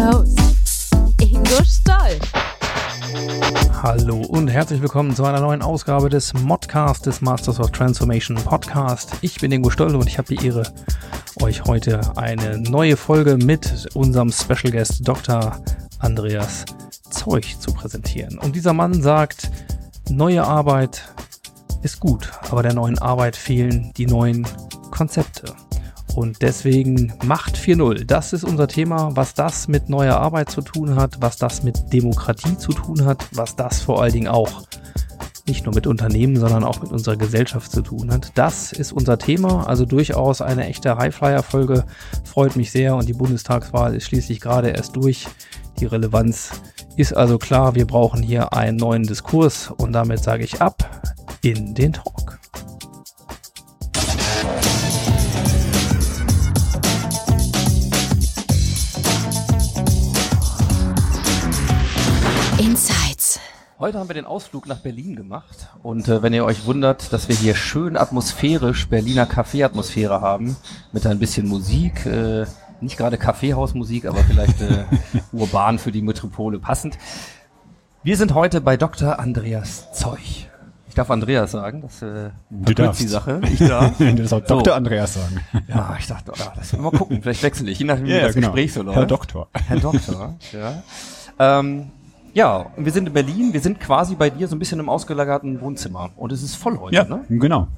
Your host, Ingo Stoll. Hallo und herzlich willkommen zu einer neuen Ausgabe des Modcast des Masters of Transformation Podcast. Ich bin Ingo Stoll und ich habe die Ehre, euch heute eine neue Folge mit unserem Special Guest Dr. Andreas Zeug zu präsentieren. Und dieser Mann sagt, neue Arbeit ist gut, aber der neuen Arbeit fehlen die neuen Konzepte. Und deswegen Macht 4.0. Das ist unser Thema, was das mit neuer Arbeit zu tun hat, was das mit Demokratie zu tun hat, was das vor allen Dingen auch nicht nur mit Unternehmen, sondern auch mit unserer Gesellschaft zu tun hat. Das ist unser Thema, also durchaus eine echte Highflyer-Folge. Freut mich sehr und die Bundestagswahl ist schließlich gerade erst durch. Die Relevanz ist also klar, wir brauchen hier einen neuen Diskurs und damit sage ich ab in den Talk. Heute haben wir den Ausflug nach Berlin gemacht und äh, wenn ihr euch wundert, dass wir hier schön atmosphärisch Berliner Kaffeeatmosphäre haben mit ein bisschen Musik, äh, nicht gerade Kaffeehausmusik, aber vielleicht äh, urban für die Metropole passend. Wir sind heute bei Dr. Andreas Zeug. Ich darf Andreas sagen, das äh, Du darfst. die Sache. Ich darf. du darfst auch So. Dr. Andreas sagen. Ja, ich dachte, oh, das mal gucken, vielleicht wechsle ich, je nachdem, wie Ja, das genau. Gespräch so läuft. Herr Doktor. Herr Doktor, ja. Ähm, ja, wir sind in Berlin, wir sind quasi bei dir so ein bisschen im ausgelagerten Wohnzimmer. Und es ist voll heute, Ja, ne? genau.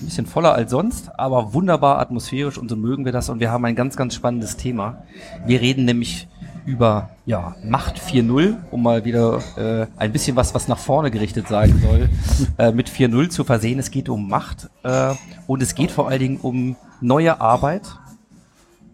Ein bisschen voller als sonst, aber wunderbar atmosphärisch und so mögen wir das. Und wir haben ein ganz, ganz spannendes Thema. Wir reden nämlich über ja, Macht 4.0, um mal wieder äh, ein bisschen was, was nach vorne gerichtet sein soll, äh, mit 4.0 zu versehen. Es geht um Macht äh, und es geht vor allen Dingen um neue Arbeit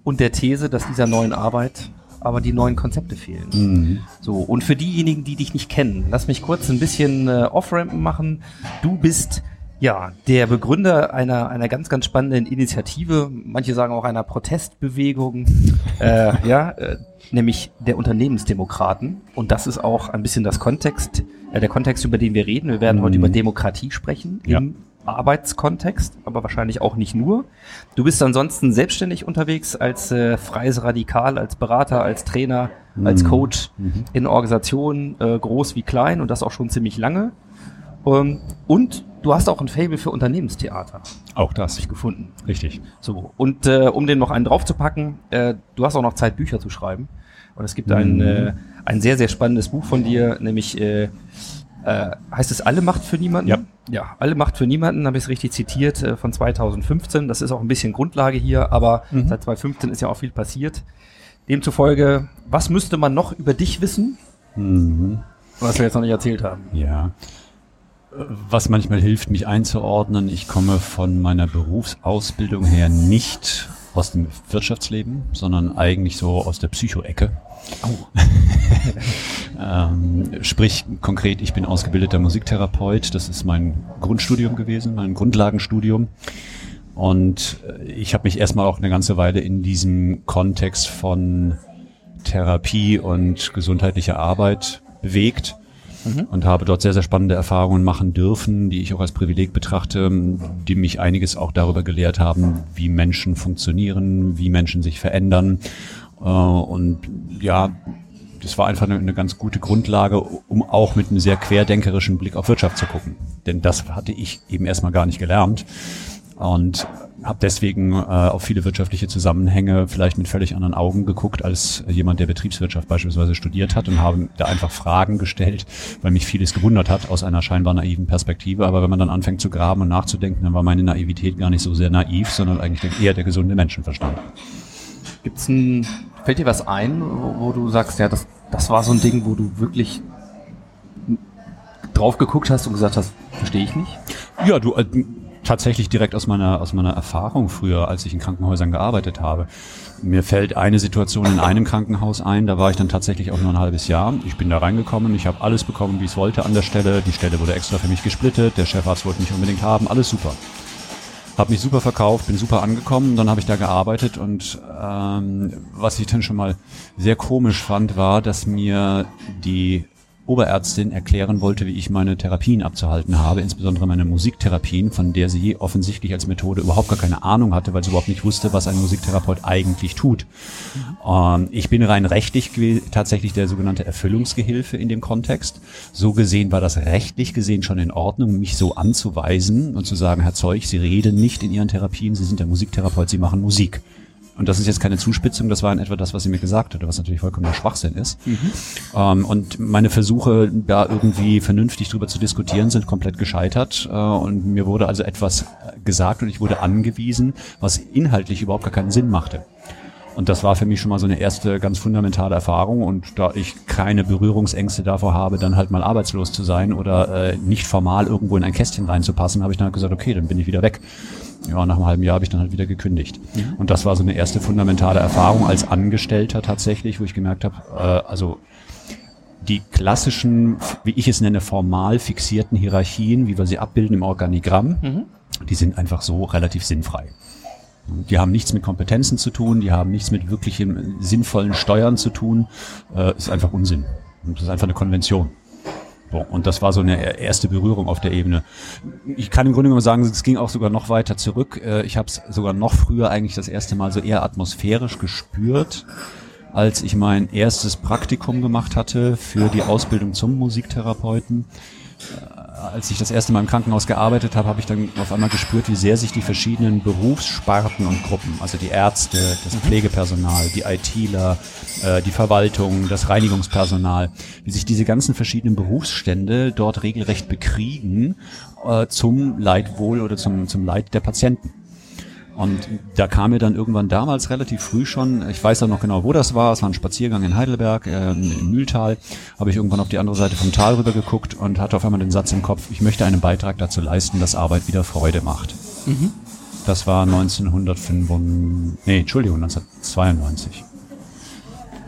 und der These, dass dieser neuen Arbeit aber die neuen Konzepte fehlen. So, und für diejenigen, die dich nicht kennen, lass mich kurz ein bisschen äh, Off-Rampen machen. Du bist ja der Begründer einer, einer ganz, ganz spannenden Initiative, manche sagen auch einer Protestbewegung, äh, ja, äh, nämlich der Unternehmensdemokraten. Und das ist auch ein bisschen das Kontext, äh, der Kontext, über den wir reden. Wir werden heute über Demokratie sprechen Ja. im Arbeitskontext, aber wahrscheinlich auch nicht nur. Du bist ansonsten selbstständig unterwegs als äh, freies Radikal, als Berater, als Trainer, als Coach in Organisationen, äh, groß wie klein und das auch schon ziemlich lange. Ähm, und du hast auch ein Fable für Unternehmenstheater, Auch habe das. ich gefunden. Richtig. So, und äh, um den noch einen draufzupacken, äh, du hast auch noch Zeit, Bücher zu schreiben. Und es gibt ein, äh, ein sehr, sehr spannendes Buch von dir, nämlich äh, äh, heißt es Alle Macht für niemanden? Ja. Ja, Alle Macht für niemanden, habe ich es richtig zitiert, äh, von 2015. Das ist auch ein bisschen Grundlage hier, aber seit 2015 ist ja auch viel passiert. Demzufolge, was müsste man noch über dich wissen, Mhm. was wir jetzt noch nicht erzählt haben? Ja. Was manchmal hilft, mich einzuordnen, ich komme von meiner Berufsausbildung her nicht aus dem Wirtschaftsleben, sondern eigentlich so aus der Psycho-Ecke. ähm, sprich konkret, ich bin ausgebildeter Musiktherapeut. Das ist mein Grundstudium gewesen, mein Grundlagenstudium. Und äh, ich habe mich erstmal auch eine ganze Weile in diesem Kontext von Therapie und gesundheitlicher Arbeit bewegt und habe dort sehr, sehr spannende Erfahrungen machen dürfen, die ich auch als Privileg betrachte, die mich einiges auch darüber gelehrt haben, wie Menschen funktionieren, wie Menschen sich verändern. Äh, Und ja, das war einfach eine, eine ganz gute Grundlage, um auch mit einem sehr querdenkerischen Blick auf Wirtschaft zu gucken. Denn das hatte ich eben erstmal gar nicht gelernt. Und habe deswegen äh, auf viele wirtschaftliche Zusammenhänge vielleicht mit völlig anderen Augen geguckt als jemand, der Betriebswirtschaft beispielsweise studiert hat und habe da einfach Fragen gestellt, weil mich vieles gewundert hat aus einer scheinbar naiven Perspektive. Aber wenn man dann anfängt zu graben und nachzudenken, dann war meine Naivität gar nicht so sehr naiv, sondern eigentlich eher der gesunde Menschenverstand. Gibt's ein, fällt dir was ein, wo, wo du sagst, ja, das, das war so ein Ding, wo du wirklich drauf geguckt hast und gesagt hast, verstehe ich nicht? Ja, du, äh, tatsächlich direkt aus meiner, aus meiner Erfahrung früher, als ich in Krankenhäusern gearbeitet habe. Mir fällt eine Situation in einem Krankenhaus ein, da war ich dann tatsächlich auch nur ein halbes Jahr. Ich bin da reingekommen, ich habe alles bekommen, wie ich es wollte an der Stelle. Die Stelle wurde extra für mich gesplittet, der Chefarzt wollte mich unbedingt haben, alles super. Habe mich super verkauft, bin super angekommen, dann habe ich da gearbeitet und ähm, was ich dann schon mal sehr komisch fand, war, dass mir die Oberärztin erklären wollte, wie ich meine Therapien abzuhalten habe, insbesondere meine Musiktherapien, von der sie offensichtlich als Methode überhaupt gar keine Ahnung hatte, weil sie überhaupt nicht wusste, was ein Musiktherapeut eigentlich tut. Ähm, ich bin rein rechtlich tatsächlich der sogenannte Erfüllungsgehilfe in dem Kontext. So gesehen war das rechtlich gesehen schon in Ordnung, mich so anzuweisen und zu sagen, Herr Zeug, Sie reden nicht in Ihren Therapien, Sie sind der Musiktherapeut, Sie machen Musik. Und das ist jetzt keine Zuspitzung, das war in etwa das, was sie mir gesagt hatte, was natürlich vollkommener Schwachsinn ist. Mhm. Ähm, und meine Versuche, da irgendwie vernünftig drüber zu diskutieren, sind komplett gescheitert. Äh, und mir wurde also etwas gesagt und ich wurde angewiesen, was inhaltlich überhaupt gar keinen Sinn machte. Und das war für mich schon mal so eine erste ganz fundamentale Erfahrung. Und da ich keine Berührungsängste davor habe, dann halt mal arbeitslos zu sein oder äh, nicht formal irgendwo in ein Kästchen reinzupassen, habe ich dann halt gesagt, okay, dann bin ich wieder weg ja, nach einem halben Jahr habe ich dann halt wieder gekündigt. Mhm. Und das war so eine erste fundamentale Erfahrung als Angestellter tatsächlich, wo ich gemerkt habe, äh, also die klassischen, wie ich es nenne, formal fixierten Hierarchien, wie wir sie abbilden im Organigramm, mhm. die sind einfach so relativ sinnfrei. Die haben nichts mit Kompetenzen zu tun, die haben nichts mit wirklichen sinnvollen Steuern zu tun. Äh, ist einfach Unsinn. Und das ist einfach eine Konvention. Und das war so eine erste Berührung auf der Ebene. Ich kann im Grunde genommen sagen, es ging auch sogar noch weiter zurück. Äh, ich habe es sogar noch früher eigentlich das erste Mal so eher atmosphärisch gespürt, als ich mein erstes Praktikum gemacht hatte für die Ausbildung zum Musiktherapeuten als ich das erste Mal im Krankenhaus gearbeitet habe, habe ich dann auf einmal gespürt, wie sehr sich die verschiedenen Berufssparten und Gruppen, also die Ärzte, das mhm. Pflegepersonal, die ITler, äh, die Verwaltung, das Reinigungspersonal, wie sich diese ganzen verschiedenen Berufsstände dort regelrecht bekriegen äh, zum Leidwohl oder zum, zum Leid der Patienten. Und da kam mir dann irgendwann damals relativ früh schon, ich weiß auch noch genau, wo das war, es war ein Spaziergang in Heidelberg, äh, im Mühltal, habe ich irgendwann auf die andere Seite vom Tal rüber geguckt und hatte auf einmal den Satz im Kopf, ich möchte einen Beitrag dazu leisten, dass Arbeit wieder Freude macht. Mhm. Das war 1995, nee, Entschuldigung, 1992.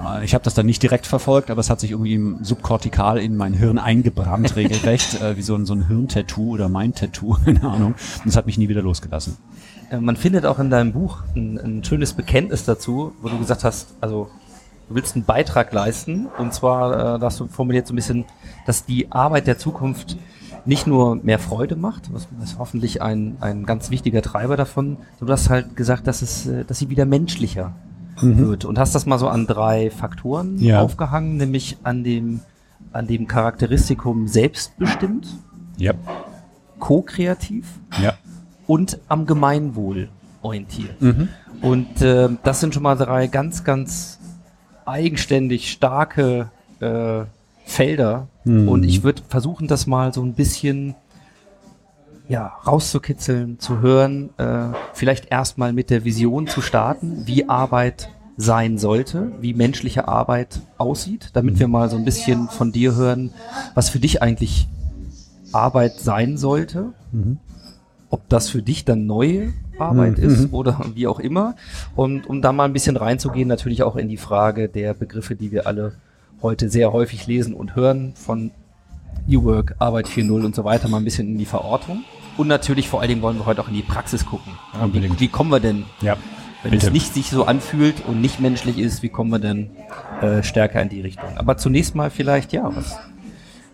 Äh, ich habe das dann nicht direkt verfolgt, aber es hat sich irgendwie subkortikal in mein Hirn eingebrannt, regelrecht, äh, wie so ein, so ein Hirntattoo oder mein Tattoo, keine Ahnung. Und es hat mich nie wieder losgelassen. Äh, man findet auch in deinem Buch ein, ein, schönes Bekenntnis dazu, wo du gesagt hast, also du willst einen Beitrag leisten und zwar, äh, da hast du formuliert so ein bisschen, dass die Arbeit der Zukunft nicht nur mehr Freude macht, was ist hoffentlich ein, ein ganz wichtiger Treiber davon, sondern du hast halt gesagt, dass es, äh, dass sie wieder menschlicher mhm. wird und hast das mal so an drei Faktoren ja. aufgehangen, nämlich an dem, an dem Charakteristikum selbstbestimmt, ja. ko-kreativ ja und am Gemeinwohl orientiert. Mhm. Und äh, das sind schon mal drei ganz, ganz eigenständig starke äh, Felder. Mhm. Und ich würde versuchen, das mal so ein bisschen ja, rauszukitzeln, zu hören, äh, vielleicht erstmal mit der Vision zu starten, wie Arbeit sein sollte, wie menschliche Arbeit aussieht, damit wir mal so ein bisschen von dir hören, was für dich eigentlich Arbeit sein sollte. Mhm ob das für dich dann neue Arbeit mhm. ist oder wie auch immer. Und um da mal ein bisschen reinzugehen, natürlich auch in die Frage der Begriffe, die wir alle heute sehr häufig lesen und hören, von New Work, Arbeit 4.0 und so weiter, mal ein bisschen in die Verortung. Und natürlich vor allen Dingen wollen wir heute auch in die Praxis gucken. Ja, wie, wie, kommen wir denn, ja, wenn bitte. es nicht sich so anfühlt und nicht menschlich ist, wie kommen wir denn äh, stärker in die Richtung? Aber zunächst mal vielleicht, ja, was,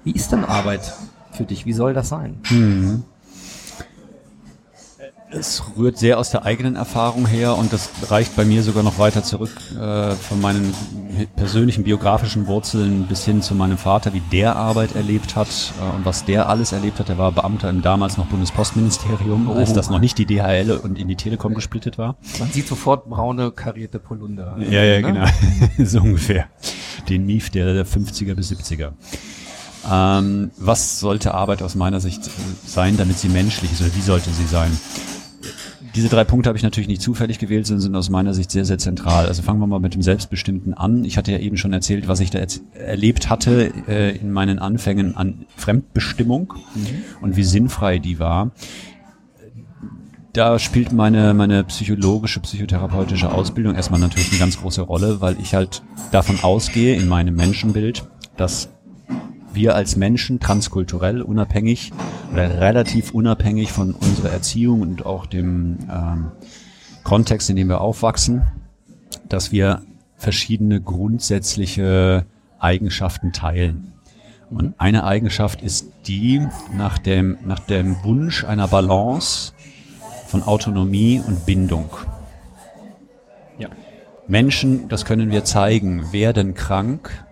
wie ist denn Arbeit für dich? Wie soll das sein? Mhm. Es rührt sehr aus der eigenen Erfahrung her und das reicht bei mir sogar noch weiter zurück äh, von meinen persönlichen biografischen Wurzeln bis hin zu meinem Vater, wie der Arbeit erlebt hat äh, und was der alles erlebt hat. Er war Beamter im damals noch Bundespostministerium, oh. als das noch nicht die DHL und in die Telekom gesplittet war. Man sieht sofort braune karierte Polunder. Ja, ja, ne? genau. so ungefähr. Den Mief der 50er bis 70er. Ähm, was sollte Arbeit aus meiner Sicht sein, damit sie menschlich ist oder wie sollte sie sein? Diese drei Punkte habe ich natürlich nicht zufällig gewählt, sondern sind aus meiner Sicht sehr, sehr zentral. Also fangen wir mal mit dem Selbstbestimmten an. Ich hatte ja eben schon erzählt, was ich da erlebt hatte äh, in meinen Anfängen an Fremdbestimmung mhm. und wie sinnfrei die war da spielt meine, meine psychologische, psychotherapeutische Ausbildung erstmal natürlich eine ganz große Rolle, weil ich halt davon ausgehe, in meinem Menschenbild, dass wir als Menschen transkulturell unabhängig oder relativ unabhängig von unserer Erziehung und auch dem ähm, Kontext, in dem wir aufwachsen, dass wir verschiedene grundsätzliche Eigenschaften teilen. Und eine Eigenschaft ist die nach dem, nach dem Wunsch einer Balance von Autonomie und Bindung. Ja. Menschen, das können wir zeigen, werden krank,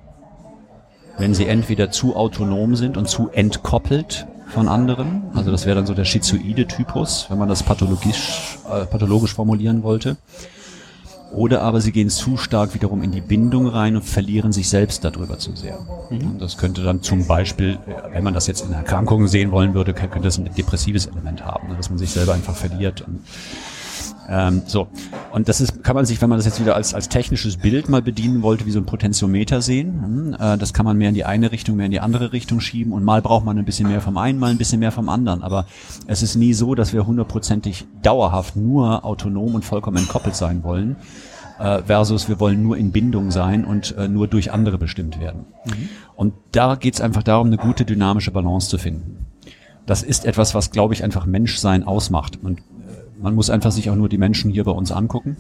wenn sie entweder zu autonom sind und zu entkoppelt von anderen. Also das wäre dann so der schizoide Typus, wenn man das pathologisch, äh, pathologisch formulieren wollte. Oder aber sie gehen zu stark wiederum in die Bindung rein und verlieren sich selbst darüber zu sehr. Und das könnte dann zum Beispiel, äh, wenn man das jetzt in Erkrankungen sehen wollen würde, könnte das ein depressives Element haben, ne, dass man sich selber einfach verliert. Und, ähm, so. Und das ist, kann man sich, wenn man das jetzt wieder als, als technisches Bild mal bedienen wollte, wie so ein Potentiometer sehen. Hm, Äh, das kann man mehr in die eine Richtung, mehr in die andere Richtung schieben. Und mal braucht man ein bisschen mehr vom einen, mal ein bisschen mehr vom anderen. Aber es ist nie so, dass wir hundertprozentig dauerhaft nur autonom und vollkommen entkoppelt sein wollen. Äh, versus wir wollen nur in Bindung sein und äh, nur durch andere bestimmt werden. Und da geht es einfach darum, eine gute dynamische Balance zu finden. Das ist etwas, was, glaube ich, einfach Menschsein ausmacht. Und man muss einfach sich auch nur die Menschen hier bei uns angucken.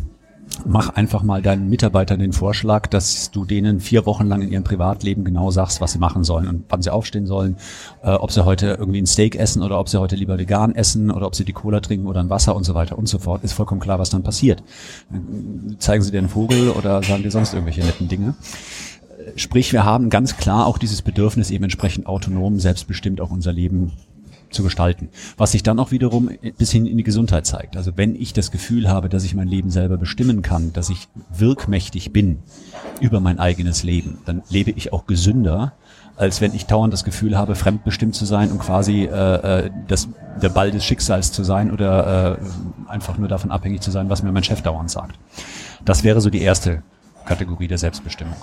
Mach einfach mal deinen Mitarbeitern den Vorschlag, dass du denen vier Wochen lang in ihrem Privatleben genau sagst, was sie machen sollen und wann sie aufstehen sollen, äh, ob sie heute irgendwie ein Steak essen oder ob sie heute lieber vegan essen oder ob sie die Cola trinken oder ein Wasser und so weiter und so fort. Ist vollkommen klar, was dann passiert. Zeigen sie dir einen Vogel oder sagen dir sonst irgendwelche netten Dinge. Äh, Sprich, wir haben ganz klar auch dieses Bedürfnis, eben entsprechend autonom, selbstbestimmt auch unser Leben zu gestalten. Was sich dann auch wiederum bis hin in die Gesundheit zeigt. Also wenn ich das Gefühl habe, dass ich mein Leben selber bestimmen kann, dass ich wirkmächtig bin über mein eigenes Leben, dann lebe ich auch gesünder, als wenn ich dauernd das Gefühl habe, fremdbestimmt zu sein und quasi äh, äh, das, der Ball des Schicksals zu sein oder äh, einfach nur davon abhängig zu sein, was mir mein Chef dauernd sagt. Das wäre so die erste Kategorie der Selbstbestimmung.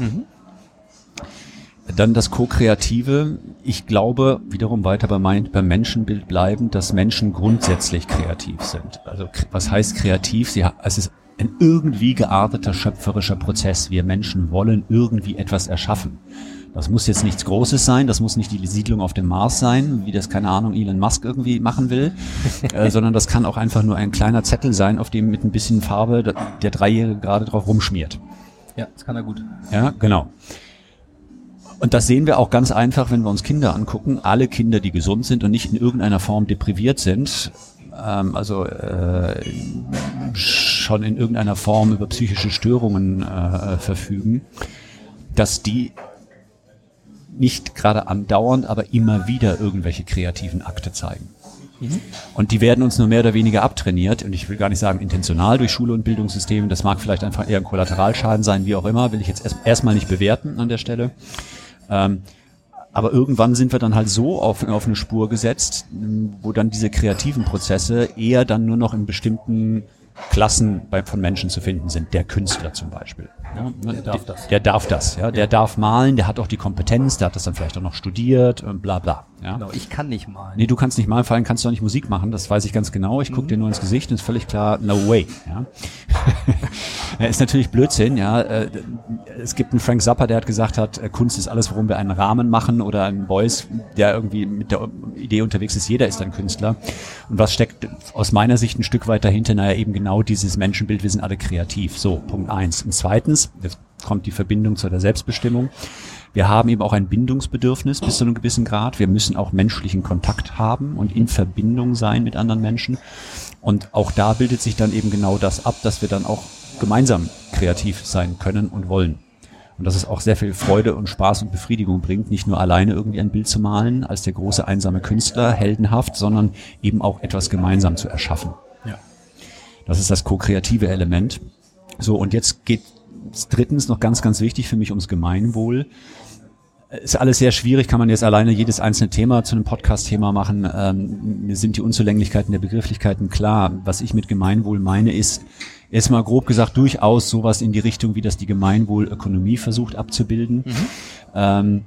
Dann das Co-Kreative. Ich glaube, wiederum weiter bei mein, beim Menschenbild bleiben, dass Menschen grundsätzlich kreativ sind. Also was heißt kreativ? Sie, es ist ein irgendwie gearteter schöpferischer Prozess. Wir Menschen wollen irgendwie etwas erschaffen. Das muss jetzt nichts Großes sein, das muss nicht die Siedlung auf dem Mars sein, wie das, keine Ahnung, Elon Musk irgendwie machen will, äh, sondern das kann auch einfach nur ein kleiner Zettel sein, auf dem mit ein bisschen Farbe der der Dreijährige gerade drauf rumschmiert. Ja, das kann er gut. Ja, genau. Und das sehen wir auch ganz einfach, wenn wir uns Kinder angucken. Alle Kinder, die gesund sind und nicht in irgendeiner Form depriviert sind, ähm, also äh, schon in irgendeiner Form über psychische Störungen äh, verfügen, dass die nicht gerade andauernd, aber immer wieder irgendwelche kreativen Akte zeigen. Und die werden uns nur mehr oder weniger abtrainiert. Und ich will gar nicht sagen intentional durch Schule und Bildungssysteme. Das mag vielleicht einfach eher ein Kollateralschaden sein, wie auch immer. Will ich jetzt erst- erstmal nicht bewerten an der Stelle. Ähm, aber irgendwann sind wir dann halt so auf, auf eine Spur gesetzt, wo dann diese kreativen Prozesse eher dann nur noch in bestimmten Klassen bei, von Menschen zu finden sind. Der Künstler zum Beispiel. Ja, der darf das. Der darf das, ja. Der darf malen, der hat auch die Kompetenz, der hat das dann vielleicht auch noch studiert und bla bla. Ja. Genau, ich kann nicht malen. Nee, du kannst nicht malen, vor allem kannst du auch nicht Musik machen, das weiß ich ganz genau. Ich gucke dir nur ins Gesicht und ist völlig klar, no way. Ja. ist natürlich Blödsinn, ja. Äh, Es gibt einen Frank Zappa, der hat gesagt hat, äh, Kunst ist alles, worum wir einen Rahmen machen oder ein Voice, der irgendwie mit der Idee unterwegs ist, jeder ist ein Künstler. Und was steckt aus meiner Sicht ein Stück weit dahinter? Naja, eben genau dieses Menschenbild, wir sind alle kreativ. So, Punkt eins. Und zweitens, jetzt kommt die Verbindung zu der Selbstbestimmung. Wir haben eben auch ein Bindungsbedürfnis bis zu einem gewissen Grad. Wir müssen auch menschlichen Kontakt haben und in Verbindung sein mit anderen Menschen. Und auch da bildet sich dann eben genau das ab, dass wir dann auch gemeinsam kreativ sein können und wollen. Und dass es auch sehr viel Freude und Spaß und Befriedigung bringt, nicht nur alleine irgendwie ein Bild zu malen, als der große einsame Künstler, heldenhaft, sondern eben auch etwas gemeinsam zu erschaffen. Ja. Das ist das ko-kreative Element. So, und jetzt geht drittens noch ganz, ganz wichtig für mich ums Gemeinwohl. Ist alles sehr schwierig, kann man jetzt alleine jedes einzelne Thema zu einem Podcast-Thema machen. Ähm, mir sind die Unzulänglichkeiten der Begrifflichkeiten klar. Was ich mit Gemeinwohl meine, ist erstmal grob gesagt durchaus sowas in die Richtung, wie das die Gemeinwohlökonomie versucht abzubilden. Ähm,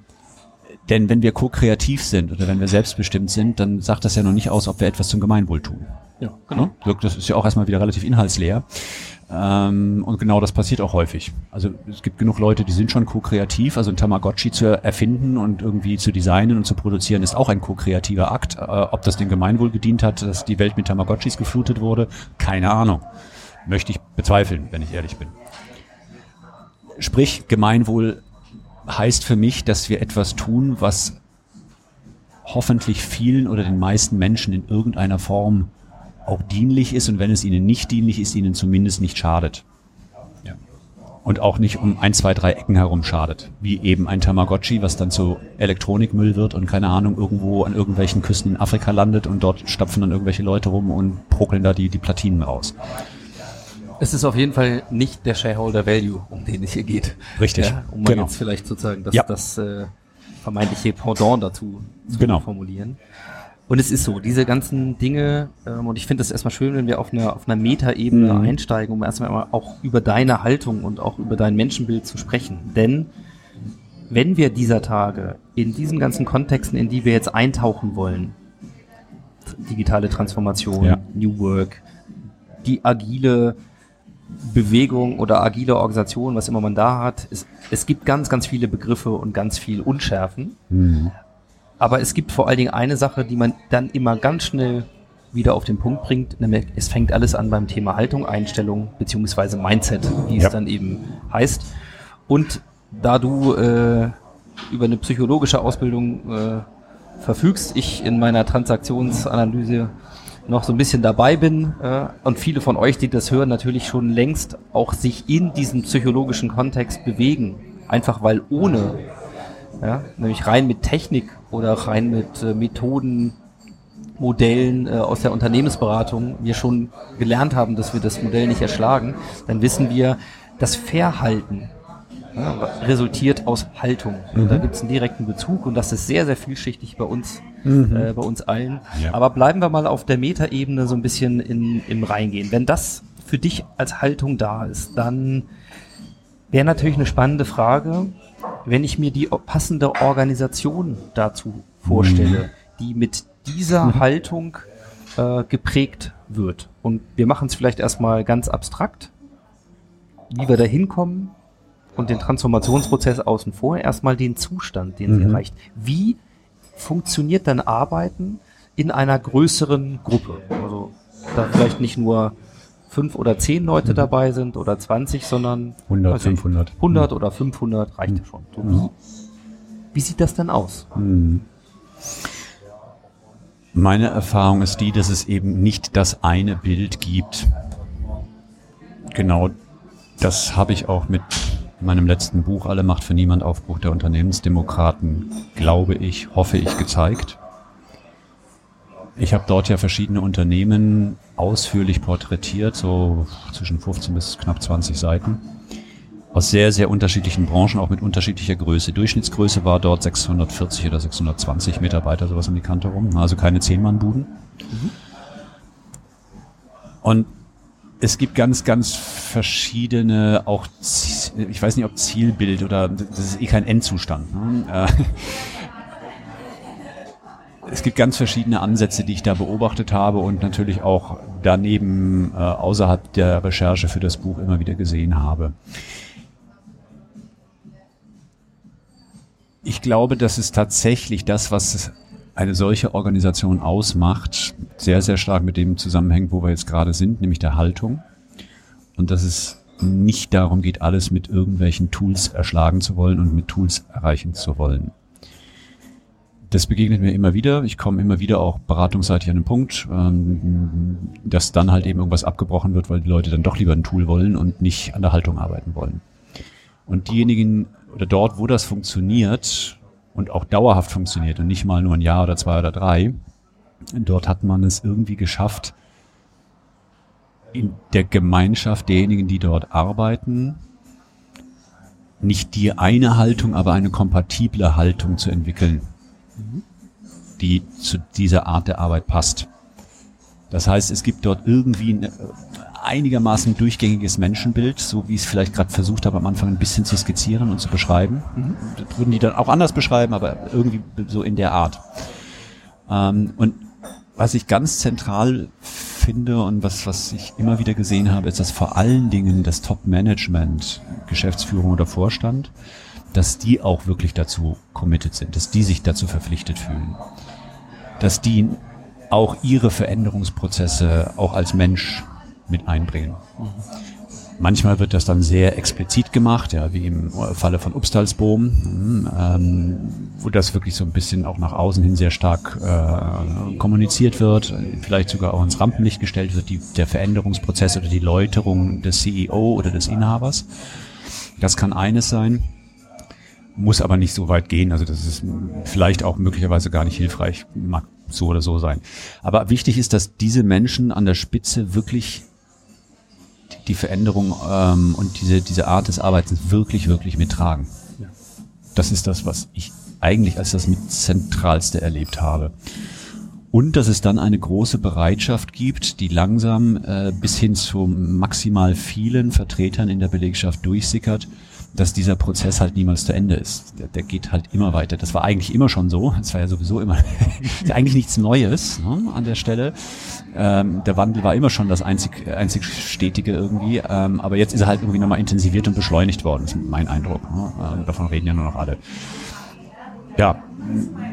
denn wenn wir ko-kreativ sind oder wenn wir selbstbestimmt sind, dann sagt das ja noch nicht aus, ob wir etwas zum Gemeinwohl tun. Ja, genau. Ne? Das ist ja auch erstmal wieder relativ inhaltsleer. Ähm, und genau das passiert auch häufig. Also es gibt genug Leute, die sind schon co-kreativ. Also ein Tamagotchi zu erfinden und irgendwie zu designen und zu produzieren ist auch ein co-kreativer Akt. Äh, ob das dem Gemeinwohl gedient hat, dass die Welt mit Tamagotchis geflutet wurde, keine Ahnung. Möchte ich bezweifeln, wenn ich ehrlich bin. Sprich, Gemeinwohl heißt für mich, dass wir etwas tun, was hoffentlich vielen oder den meisten Menschen in irgendeiner Form auch dienlich ist und wenn es ihnen nicht dienlich ist, ihnen zumindest nicht schadet. Ja. Und auch nicht um ein, zwei, drei Ecken herum schadet. Wie eben ein Tamagotchi, was dann zu Elektronikmüll wird und keine Ahnung, irgendwo an irgendwelchen Küsten in Afrika landet und dort stapfen dann irgendwelche Leute rum und prokeln da die, die Platinen raus. Es ist auf jeden Fall nicht der Shareholder Value, um den es hier geht. Richtig. Ja, um mal genau. jetzt vielleicht sozusagen das, Ja. das äh, vermeintliche Pendant dazu zu Genau. formulieren. Und es ist so, diese ganzen Dinge, ähm, und ich finde es erstmal schön, wenn wir auf einer, auf einer Metaebene Mhm. einsteigen, um erstmal mal auch über deine Haltung und auch über dein Menschenbild zu sprechen. Denn wenn wir dieser Tage in diesen ganzen Kontexten, in die wir jetzt eintauchen wollen, digitale Transformation, Ja. New Work, die agile Bewegung oder agile Organisation, was immer man da hat, es, es gibt ganz, ganz viele Begriffe und ganz viel Unschärfen. Mhm. Aber es gibt vor allen Dingen eine Sache, die man dann immer ganz schnell wieder auf den Punkt bringt, nämlich es fängt alles an beim Thema Haltung, Einstellung beziehungsweise Mindset, wie Ja. es dann eben heißt. Und da du äh, über eine psychologische Ausbildung äh, verfügst, ich in meiner Transaktionsanalyse noch so ein bisschen dabei bin äh, und viele von euch, die das hören, natürlich schon längst auch sich in diesem psychologischen Kontext bewegen. Einfach weil ohne ja, nämlich rein mit Technik oder rein mit äh, Methoden, Modellen äh, aus der Unternehmensberatung wir schon gelernt haben, dass wir das Modell nicht erschlagen, dann wissen wir, das Verhalten ja, resultiert aus Haltung. Und da gibt es einen direkten Bezug und das ist sehr, sehr vielschichtig bei uns, äh, bei uns allen. Ja. Aber bleiben wir mal auf der Metaebene so ein bisschen in, im Reingehen. Wenn das für dich als Haltung da ist, dann wäre natürlich eine spannende Frage, wenn ich mir die passende Organisation dazu vorstelle, die mit dieser Haltung äh, geprägt wird. Und wir machen es vielleicht erstmal ganz abstrakt, wie wir da hinkommen und den Transformationsprozess außen vor, erstmal den Zustand, den sie Mhm. erreicht. Wie funktioniert dann Arbeiten in einer größeren Gruppe? Also da vielleicht nicht nur fünf oder zehn Leute Mhm. dabei sind oder 20, sondern 100, weiß ich, 500. 100 oder 500 reicht ja schon. Wie, wie sieht das denn aus? Mhm. Meine Erfahrung ist die, dass es eben nicht das eine Bild gibt. Genau das habe ich auch mit meinem letzten Buch Alle Macht für Niemand Aufbruch der Unternehmensdemokraten, glaube ich, hoffe ich, gezeigt. Ich habe dort ja verschiedene Unternehmen ausführlich porträtiert, so zwischen 15 bis knapp 20 Seiten aus sehr, sehr unterschiedlichen Branchen, auch mit unterschiedlicher Größe. Durchschnittsgröße war dort 640 oder 620 Mitarbeiter, sowas um die Kante rum. Also keine Zehnmannbuden. Und es gibt ganz, ganz verschiedene, auch, ich weiß nicht, ob Zielbild oder, das ist eh kein Endzustand. Ne? Es gibt ganz verschiedene Ansätze, die ich da beobachtet habe und natürlich auch daneben äh, außerhalb der Recherche für das Buch immer wieder gesehen habe. Ich glaube, dass es tatsächlich das, was eine solche Organisation ausmacht, sehr, sehr stark mit dem zusammenhängt, wo wir jetzt gerade sind, nämlich der Haltung. Und dass es nicht darum geht, alles mit irgendwelchen Tools erschlagen zu wollen und mit Tools erreichen zu wollen. Das begegnet mir immer wieder. Ich komme immer wieder auch beratungsseitig an den Punkt, ähm, dass dann halt eben irgendwas abgebrochen wird, weil die Leute dann doch lieber ein Tool wollen und nicht an der Haltung arbeiten wollen. Und diejenigen oder dort, wo das funktioniert und auch dauerhaft funktioniert und nicht mal nur ein Jahr oder zwei oder drei, dort hat man es irgendwie geschafft, in der Gemeinschaft derjenigen, die dort arbeiten, nicht die eine Haltung, aber eine kompatible Haltung zu entwickeln, die zu dieser Art der Arbeit passt. Das heißt, es gibt dort irgendwie ein äh, einigermaßen durchgängiges Menschenbild, so wie ich es vielleicht gerade versucht habe, am Anfang ein bisschen zu skizzieren und zu beschreiben. Das würden die dann auch anders beschreiben, aber irgendwie so in der Art. Ähm, und was ich ganz zentral finde und was, was ich immer wieder gesehen habe, ist, dass vor allen Dingen das Top-Management, Geschäftsführung oder Vorstand, dass die auch wirklich dazu committed sind, dass die sich dazu verpflichtet fühlen. Dass die auch ihre Veränderungsprozesse auch als Mensch mit einbringen. Manchmal wird das dann sehr explizit gemacht, ja, wie im Falle von Upstalsboom, ähm, wo das wirklich so ein bisschen auch nach außen hin sehr stark äh, kommuniziert wird, vielleicht sogar auch ins Rampenlicht gestellt wird, die, der Veränderungsprozess oder die Läuterung des CEO oder des Inhabers. Das kann eines sein, muss aber nicht so weit gehen. Also das ist vielleicht auch möglicherweise gar nicht hilfreich, mag so oder so sein. Aber wichtig ist, dass diese Menschen an der Spitze wirklich die Veränderung ähm, und diese, diese Art des Arbeitens wirklich, wirklich mittragen. Das ist das, was ich eigentlich als das mit Zentralste erlebt habe. Und dass es dann eine große Bereitschaft gibt, die langsam äh, bis hin zu maximal vielen Vertretern in der Belegschaft durchsickert, dass dieser Prozess halt niemals zu Ende ist. Der, der geht halt immer weiter. Das war eigentlich immer schon so. Das war ja sowieso immer eigentlich nichts Neues ne, an der Stelle. Ähm, der Wandel war immer schon das einzig, einzig Stetige irgendwie. Ähm, aber jetzt ist er halt irgendwie nochmal intensiviert und beschleunigt worden. Das ist mein Eindruck. Ne? Ähm, davon reden ja nur noch alle. Ja,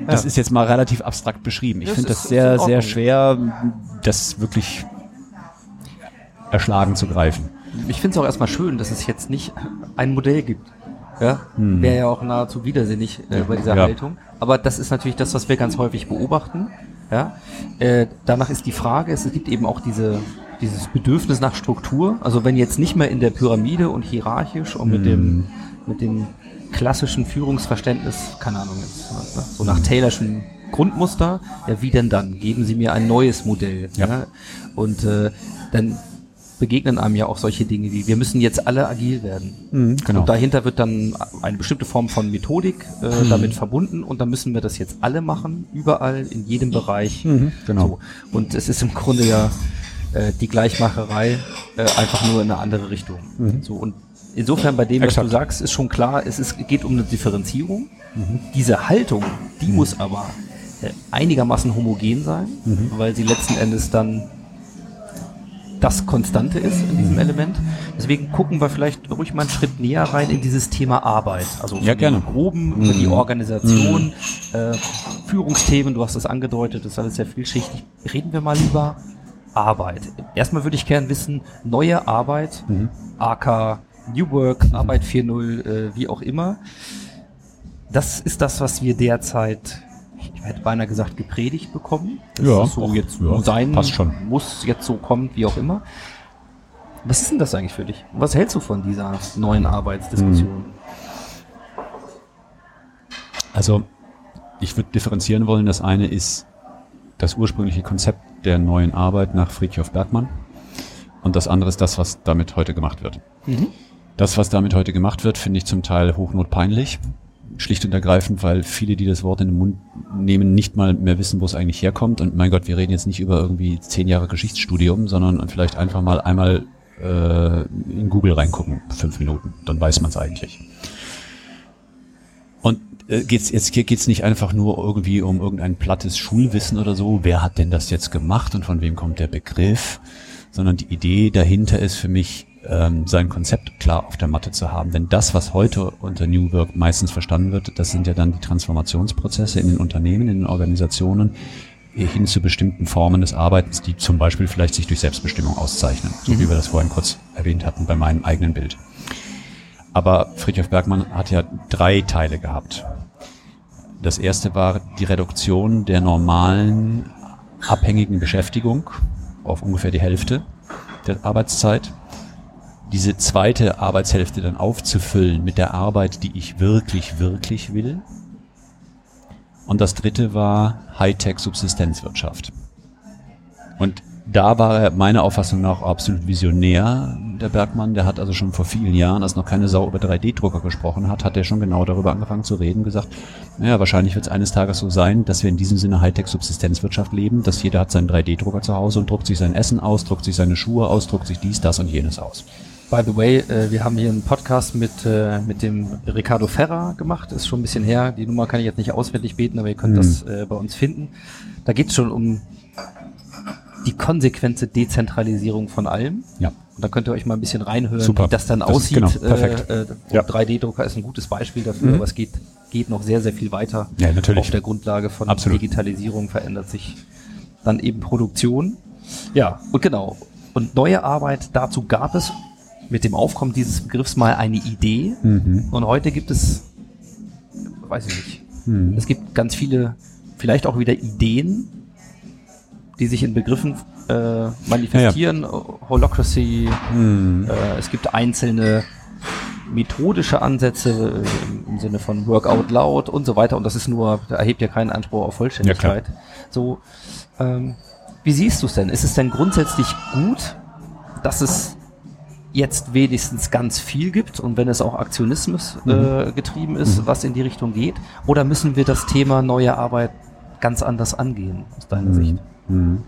das Ja. ist jetzt mal relativ abstrakt beschrieben. Ich finde das ist sehr, sehr schwer, das wirklich erschlagen zu greifen. Ich finde es auch erstmal schön, dass es jetzt nicht ein Modell gibt. Ja, wäre ja auch nahezu widersinnig äh, bei dieser Hm. Ja. Haltung. Aber das ist natürlich das, was wir ganz häufig beobachten. Ja, äh, danach ist die Frage, es gibt eben auch diese, dieses Bedürfnis nach Struktur. Also wenn jetzt nicht mehr in der Pyramide und hierarchisch und mit Hm. dem, mit dem klassischen Führungsverständnis, keine Ahnung, jetzt, ne, so nach Taylorschen Grundmuster, ja, wie denn dann? Geben Sie mir ein neues Modell. Ja. Und äh, dann begegnen einem ja auch solche Dinge wie, wir müssen jetzt alle agil werden. genau. Und dahinter wird dann eine bestimmte Form von Methodik äh, Mhm. damit verbunden und dann müssen wir das jetzt alle machen, überall, in jedem Bereich. genau. So. Und es ist im Grunde ja äh, die Gleichmacherei äh, einfach nur in eine andere Richtung. So, und insofern bei dem, was Mhm. Exakt. du sagst, ist schon klar, es ist, geht um eine Differenzierung. Mhm. Diese Haltung, die muss aber äh, einigermaßen homogen sein, Mhm. weil sie letzten Endes dann das Konstante ist in Mhm. diesem Element. Deswegen gucken wir vielleicht ruhig mal einen Schritt näher rein in dieses Thema Arbeit. Also Ja, gerne. Groben, über die Organisation, äh, Führungsthemen, du hast es angedeutet, das ist alles sehr vielschichtig. Reden wir mal über Arbeit. Erstmal würde ich gern wissen, neue Arbeit, AK, New Work, Arbeit 4.0, äh, wie auch immer. Das ist das, was wir derzeit, ich hätte beinahe gesagt, gepredigt bekommen. Das Ja, ist so auch- jetzt ja, sein passt schon. muss, jetzt so kommt, wie auch immer. Was ist denn das eigentlich für dich? Was hältst du von dieser neuen Arbeitsdiskussion? Also ich würde differenzieren wollen. Das eine ist das ursprüngliche Konzept der neuen Arbeit nach Friedhof Bergmann und das andere ist das, was damit heute gemacht wird. Das, was damit heute gemacht wird, finde ich zum Teil hochnotpeinlich. Schlicht und ergreifend, weil viele, die das Wort in den Mund nehmen, nicht mal mehr wissen, wo es eigentlich herkommt. Und mein Gott, wir reden jetzt nicht über irgendwie zehn Jahre Geschichtsstudium, sondern vielleicht einfach mal einmal äh, in Google reingucken, fünf Minuten, dann weiß man es eigentlich. Und äh, geht's, jetzt hier geht's nicht einfach nur irgendwie um irgendein plattes Schulwissen oder so. Wer hat denn das jetzt gemacht und von wem kommt der Begriff? Sondern die Idee dahinter ist für mich, ähm, sein Konzept klar auf der Matte zu haben. Denn das, was heute unter New Work meistens verstanden wird, das sind ja dann die Transformationsprozesse in den Unternehmen, in den Organisationen hin zu bestimmten Formen des Arbeitens, die zum Beispiel vielleicht sich durch Selbstbestimmung auszeichnen, so wie wir das vorhin kurz erwähnt hatten bei meinem eigenen Bild. Aber Friedrich Bergmann hat ja drei Teile gehabt. Das erste war die Reduktion der normalen abhängigen Beschäftigung auf ungefähr die Hälfte der Arbeitszeit. Diese zweite Arbeitshälfte dann aufzufüllen mit der Arbeit, die ich wirklich, wirklich will. Und das dritte war Hightech-Subsistenzwirtschaft. Und da war er meiner Auffassung nach absolut visionär, der Bergmann. Der hat also schon vor vielen Jahren, als noch keine Sau über 3D-Drucker gesprochen hat, hat er schon genau darüber angefangen zu reden, gesagt, naja, wahrscheinlich wird es eines Tages so sein, dass wir in diesem Sinne Hightech-Subsistenzwirtschaft leben, dass jeder hat seinen 3D-Drucker zu Hause und druckt sich sein Essen aus, druckt sich seine Schuhe aus, druckt sich dies, das und jenes aus. By the way, äh, wir haben hier einen Podcast mit, äh, mit dem Ricardo Ferra gemacht. Ist schon ein bisschen her. Die Nummer kann ich jetzt nicht auswendig beten, aber ihr könnt das äh, bei uns finden. Da geht es schon um die konsequente Dezentralisierung von allem. Ja. Und da könnt ihr euch mal ein bisschen reinhören, Super. wie das dann Das aussieht. genau, perfekt. Äh, äh, Ja. 3D-Drucker ist ein gutes Beispiel dafür, Mhm. aber es geht, geht noch sehr, sehr viel weiter. Ja, natürlich. Auf der Grundlage von Absolut. Digitalisierung verändert sich dann eben Produktion. Ja, und genau. Und neue Arbeit, dazu gab es mit dem Aufkommen dieses Begriffs mal eine Idee. Mhm. Und heute gibt es, weiß ich nicht, Mhm. es gibt ganz viele, vielleicht auch wieder Ideen, die sich in Begriffen äh, manifestieren. Holocracy, Mhm. äh, es gibt einzelne methodische Ansätze äh, im Sinne von Work out loud und so weiter. Und das ist nur, da erhebt ja keinen Anspruch auf Vollständigkeit. so, ähm, wie siehst du es denn? Ist es denn grundsätzlich gut, dass es jetzt wenigstens ganz viel gibt und wenn es auch Aktionismus äh, getrieben ist, was in die Richtung geht? Oder müssen wir das Thema neue Arbeit ganz anders angehen, aus deiner Sicht? Mhm.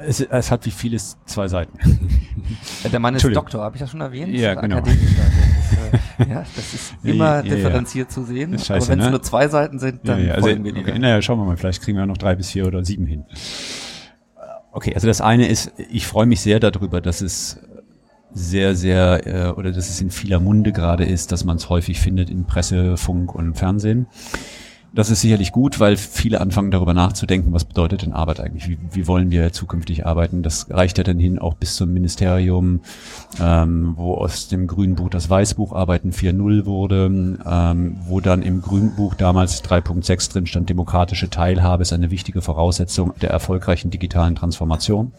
Es, es hat wie vieles zwei Seiten. Äh, Der Mann ist. Doktor, habe ich das schon erwähnt? Ja, genau. Also, äh, ja, das ist immer Ja, ja, ja. differenziert zu sehen. Ist aber scheiße, wenn es ne? nur zwei Seiten sind, dann Ja, ja, also, wir dir. okay, naja, schauen wir mal, vielleicht kriegen wir noch drei bis vier oder sieben hin. Okay, also das eine ist, ich freue mich sehr darüber, dass es sehr, sehr, äh, oder dass es in vieler Munde gerade ist, dass man es häufig findet in Presse, Funk und Fernsehen. Das ist sicherlich gut, weil viele anfangen darüber nachzudenken, was bedeutet denn Arbeit eigentlich? Wie, wie wollen wir zukünftig arbeiten? Das reicht ja dann hin auch bis zum Ministerium, ähm, wo aus dem Grünbuch das Weißbuch Arbeiten 4.0 wurde, ähm, wo dann im Grünbuch damals 3.6 drin stand, demokratische Teilhabe ist eine wichtige Voraussetzung der erfolgreichen digitalen Transformation.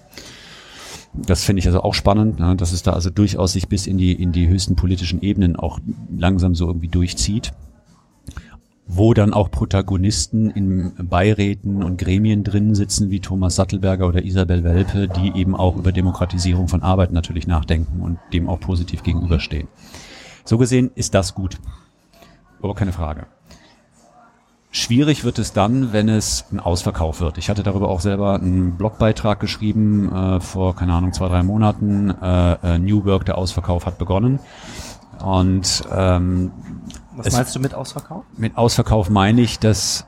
Das finde ich also auch spannend, ne, dass es da also durchaus sich bis in die, in die höchsten politischen Ebenen auch langsam so irgendwie durchzieht wo dann auch Protagonisten in Beiräten und Gremien drin sitzen, wie Thomas Sattelberger oder Isabel Welpe, die eben auch über Demokratisierung von Arbeit natürlich nachdenken und dem auch positiv gegenüberstehen. So gesehen ist das gut. Aber keine Frage. Schwierig wird es dann, wenn es ein Ausverkauf wird. Ich hatte darüber auch selber einen Blogbeitrag geschrieben äh, vor, keine Ahnung, zwei, drei Monaten. Äh, äh, New Work, der Ausverkauf hat begonnen. Und ähm, Was es- meinst du mit Ausverkauf? mit Ausverkauf meine ich, dass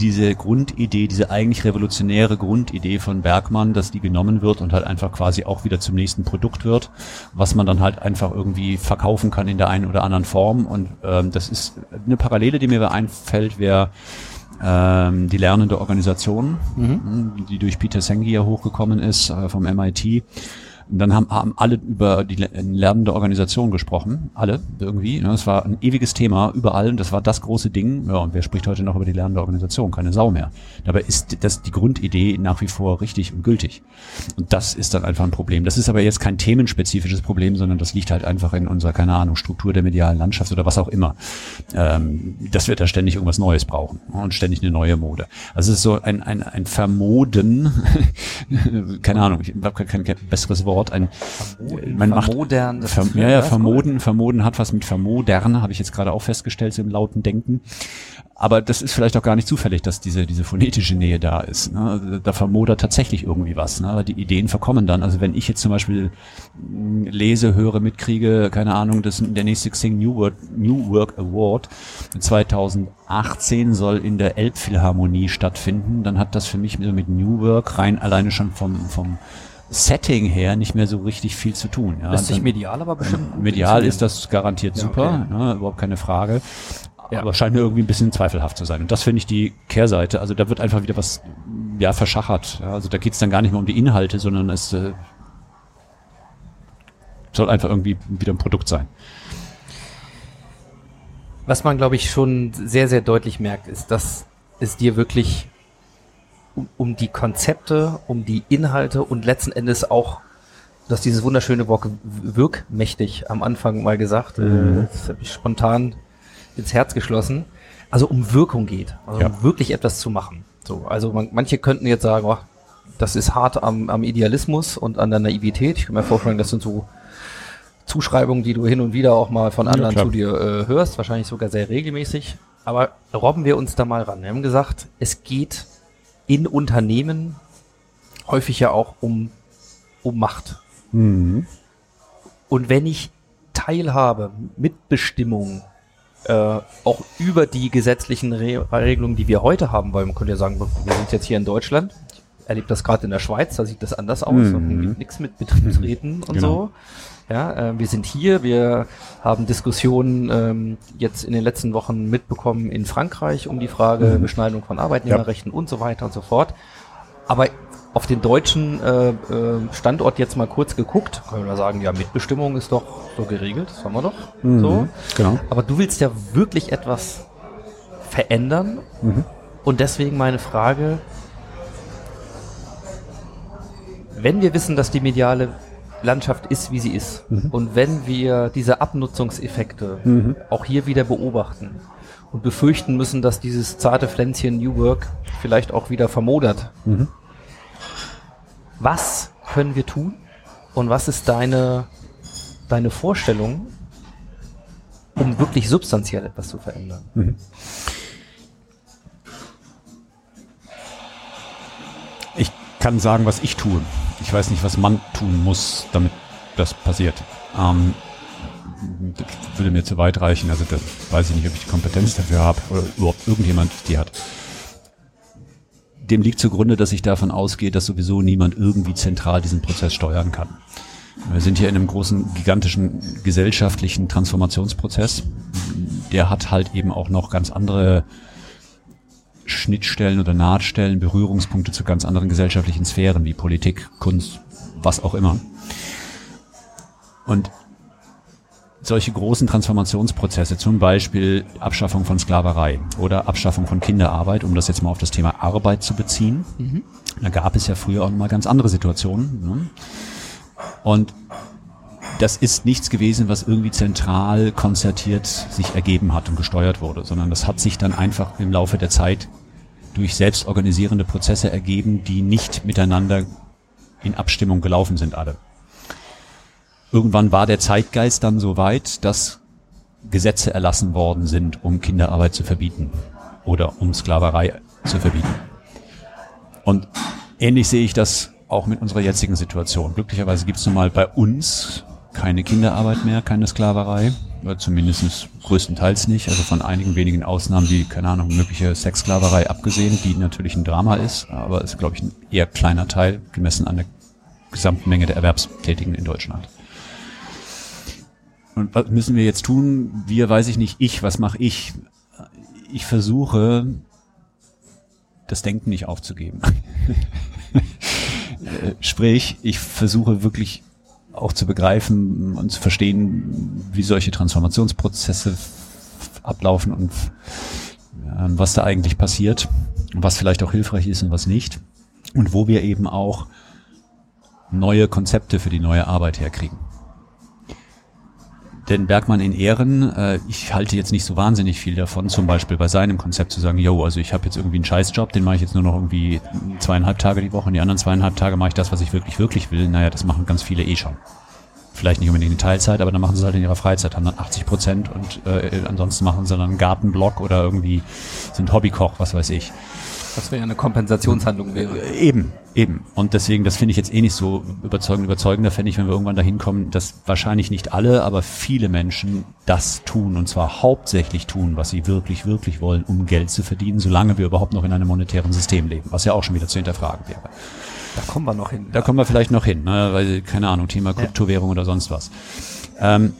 diese Grundidee, diese eigentlich revolutionäre Grundidee von Bergmann, dass die genommen wird und halt einfach quasi auch wieder zum nächsten Produkt wird, was man dann halt einfach irgendwie verkaufen kann in der einen oder anderen Form. Und ähm, das ist eine Parallele, die mir einfällt, wäre ähm, die lernende Organisation, mh, die durch Peter Senge ja hochgekommen ist äh, vom MIT. Und dann haben, haben alle über die le- lernende Organisation gesprochen, alle irgendwie. Ne? Es war ein ewiges Thema überall und das war das große Ding. Ja, und wer spricht heute noch über die lernende Organisation? Keine Sau mehr. Dabei ist das die Grundidee nach wie vor richtig und gültig. Und das ist dann einfach ein Problem. Das ist aber jetzt kein themenspezifisches Problem, sondern das liegt halt einfach in unserer, keine Ahnung, Struktur der medialen Landschaft oder was auch immer. Ähm, dass wir da ständig irgendwas Neues brauchen und ständig eine neue Mode. Also es ist so ein, ein, ein Vermoden, keine Ahnung, ich habe kein, kein besseres Wort, ein man macht Vermodern, Ver, ja, ja, vermoden, vermoden hat was mit vermodern, habe ich jetzt gerade auch festgestellt, so im lauten Denken. Aber das ist vielleicht auch gar nicht zufällig, dass diese, diese phonetische Nähe da ist. Ne? Also Da vermodert tatsächlich irgendwie was. Ne? Aber die Ideen verkommen dann. Also wenn ich jetzt zum Beispiel mh, lese, höre, mitkriege, keine Ahnung, das der nächste Xing New Work, New Work Award 2018 soll in der Elbphilharmonie stattfinden, dann hat das für mich mit New Work rein alleine schon vom, vom Setting her nicht mehr so richtig viel zu tun. Ja, Lässt sich medial aber bestimmt gut Medial ist das garantiert Ja, super, okay. ne, überhaupt keine Frage. Ja. Aber scheint mir irgendwie ein bisschen zweifelhaft zu sein. Und das finde ich die Kehrseite. Also da wird einfach wieder was ja, verschachert. Ja, also da geht es dann gar nicht mehr um die Inhalte, sondern es äh, soll einfach irgendwie wieder ein Produkt sein. Was man, glaube ich, schon sehr, sehr deutlich merkt, ist, dass es dir wirklich um, um die Konzepte, um die Inhalte und letzten Endes auch, du hast dieses wunderschöne Wort wirkmächtig am Anfang mal gesagt, äh, das habe ich spontan ins Herz geschlossen, also um Wirkung geht, also Ja. um wirklich etwas zu machen. So, also man, manche könnten jetzt sagen, oh, das ist hart am, am Idealismus und an der Naivität. Ich kann mir vorstellen, das sind so Zuschreibungen, die du hin und wieder auch mal von Ja, anderen klar. zu dir äh, hörst, wahrscheinlich sogar sehr regelmäßig. Aber robben wir uns da mal ran. Wir haben gesagt, es geht in Unternehmen häufig ja auch um, um Macht. Und wenn ich Teilhabe, Mitbestimmung äh, auch über die gesetzlichen Re Regelungen, die wir heute haben, weil man könnte ja sagen, wir sind jetzt hier in Deutschland, ich erlebe das gerade in der Schweiz, da sieht das anders aus, Mhm. nichts mit Betriebsräten und Genau. so. Ja, äh, wir sind hier, wir haben Diskussionen ähm, jetzt in den letzten Wochen mitbekommen in Frankreich um die Frage Mhm. Beschneidung von Arbeitnehmerrechten und so weiter und so fort. Aber auf den deutschen äh, äh, Standort jetzt mal kurz geguckt, können wir sagen, ja, Mitbestimmung ist doch so geregelt, das haben wir doch. So. Genau. Aber du willst ja wirklich etwas verändern. Und deswegen meine Frage, wenn wir wissen, dass die mediale Landschaft ist, wie sie ist, und wenn wir diese Abnutzungseffekte auch hier wieder beobachten und befürchten müssen, dass dieses zarte Pflänzchen New Work vielleicht auch wieder vermodert, was können wir tun und was ist deine, deine Vorstellung, um wirklich substanziell etwas zu verändern? Ich kann sagen, was ich tue. Ich weiß nicht, was man tun muss, damit das passiert. Ähm, das würde mir zu weit reichen. Also da weiß ich nicht, ob ich die Kompetenz dafür habe oder überhaupt irgendjemand die hat. Dem liegt zugrunde, dass ich davon ausgehe, dass sowieso niemand irgendwie zentral diesen Prozess steuern kann. Wir sind hier in einem großen, gigantischen gesellschaftlichen Transformationsprozess. Der hat halt eben auch noch ganz andere Schnittstellen oder Nahtstellen, Berührungspunkte zu ganz anderen gesellschaftlichen Sphären wie Politik, Kunst, was auch immer. Und solche großen Transformationsprozesse, zum Beispiel Abschaffung von Sklaverei oder Abschaffung von Kinderarbeit, um das jetzt mal auf das Thema Arbeit zu beziehen, da gab es ja früher auch noch mal ganz andere Situationen. Ne? Und das ist nichts gewesen, was irgendwie zentral konzertiert sich ergeben hat und gesteuert wurde, sondern das hat sich dann einfach im Laufe der Zeit durch selbstorganisierende Prozesse ergeben, die nicht miteinander in Abstimmung gelaufen sind alle. Irgendwann war der Zeitgeist dann so weit, dass Gesetze erlassen worden sind, um Kinderarbeit zu verbieten oder um Sklaverei zu verbieten. Und ähnlich sehe ich das auch mit unserer jetzigen Situation. Glücklicherweise gibt es nun mal bei uns keine Kinderarbeit mehr, keine Sklaverei, oder zumindest größtenteils nicht, also von einigen wenigen Ausnahmen wie, keine Ahnung, mögliche Sexsklaverei abgesehen, die natürlich ein Drama ist, aber ist, glaube ich, ein eher kleiner Teil, gemessen an der gesamten Menge der Erwerbstätigen in Deutschland. Und was müssen wir jetzt tun? Wir, weiß ich nicht, ich, was mache ich? Ich versuche, das Denken nicht aufzugeben. Äh, Sprich, ich versuche wirklich auch zu begreifen und zu verstehen, wie solche Transformationsprozesse ablaufen und was da eigentlich passiert und was vielleicht auch hilfreich ist und was nicht. Und wo wir eben auch neue Konzepte für die neue Arbeit herkriegen. Denn Bergmann in Ehren, äh, ich halte jetzt nicht so wahnsinnig viel davon, zum Beispiel bei seinem Konzept zu sagen, yo, also ich habe jetzt irgendwie einen Scheißjob, den mache ich jetzt nur noch irgendwie zweieinhalb Tage die Woche und die anderen zweieinhalb Tage mache ich das, was ich wirklich, wirklich will. Naja, das machen ganz viele eh schon. Vielleicht nicht unbedingt in Teilzeit, aber dann machen sie es halt in ihrer Freizeit, haben dann 80 Prozent und äh, ansonsten machen sie dann einen Gartenblock oder irgendwie sind Hobbykoch, was weiß ich. Was wäre eine Kompensationshandlung wäre. Eben, eben. Und deswegen, das finde ich jetzt eh nicht so überzeugend. Überzeugender fände ich, wenn wir irgendwann dahin kommen, dass wahrscheinlich nicht alle, aber viele Menschen das tun und zwar hauptsächlich tun, was sie wirklich, wirklich wollen, um Geld zu verdienen, solange wir überhaupt noch in einem monetären System leben, was ja auch schon wieder zu hinterfragen wäre. Da kommen wir noch hin. Da kommen wir vielleicht noch hin, ne? weil, keine Ahnung, Thema Kryptowährung oder sonst was. Ähm,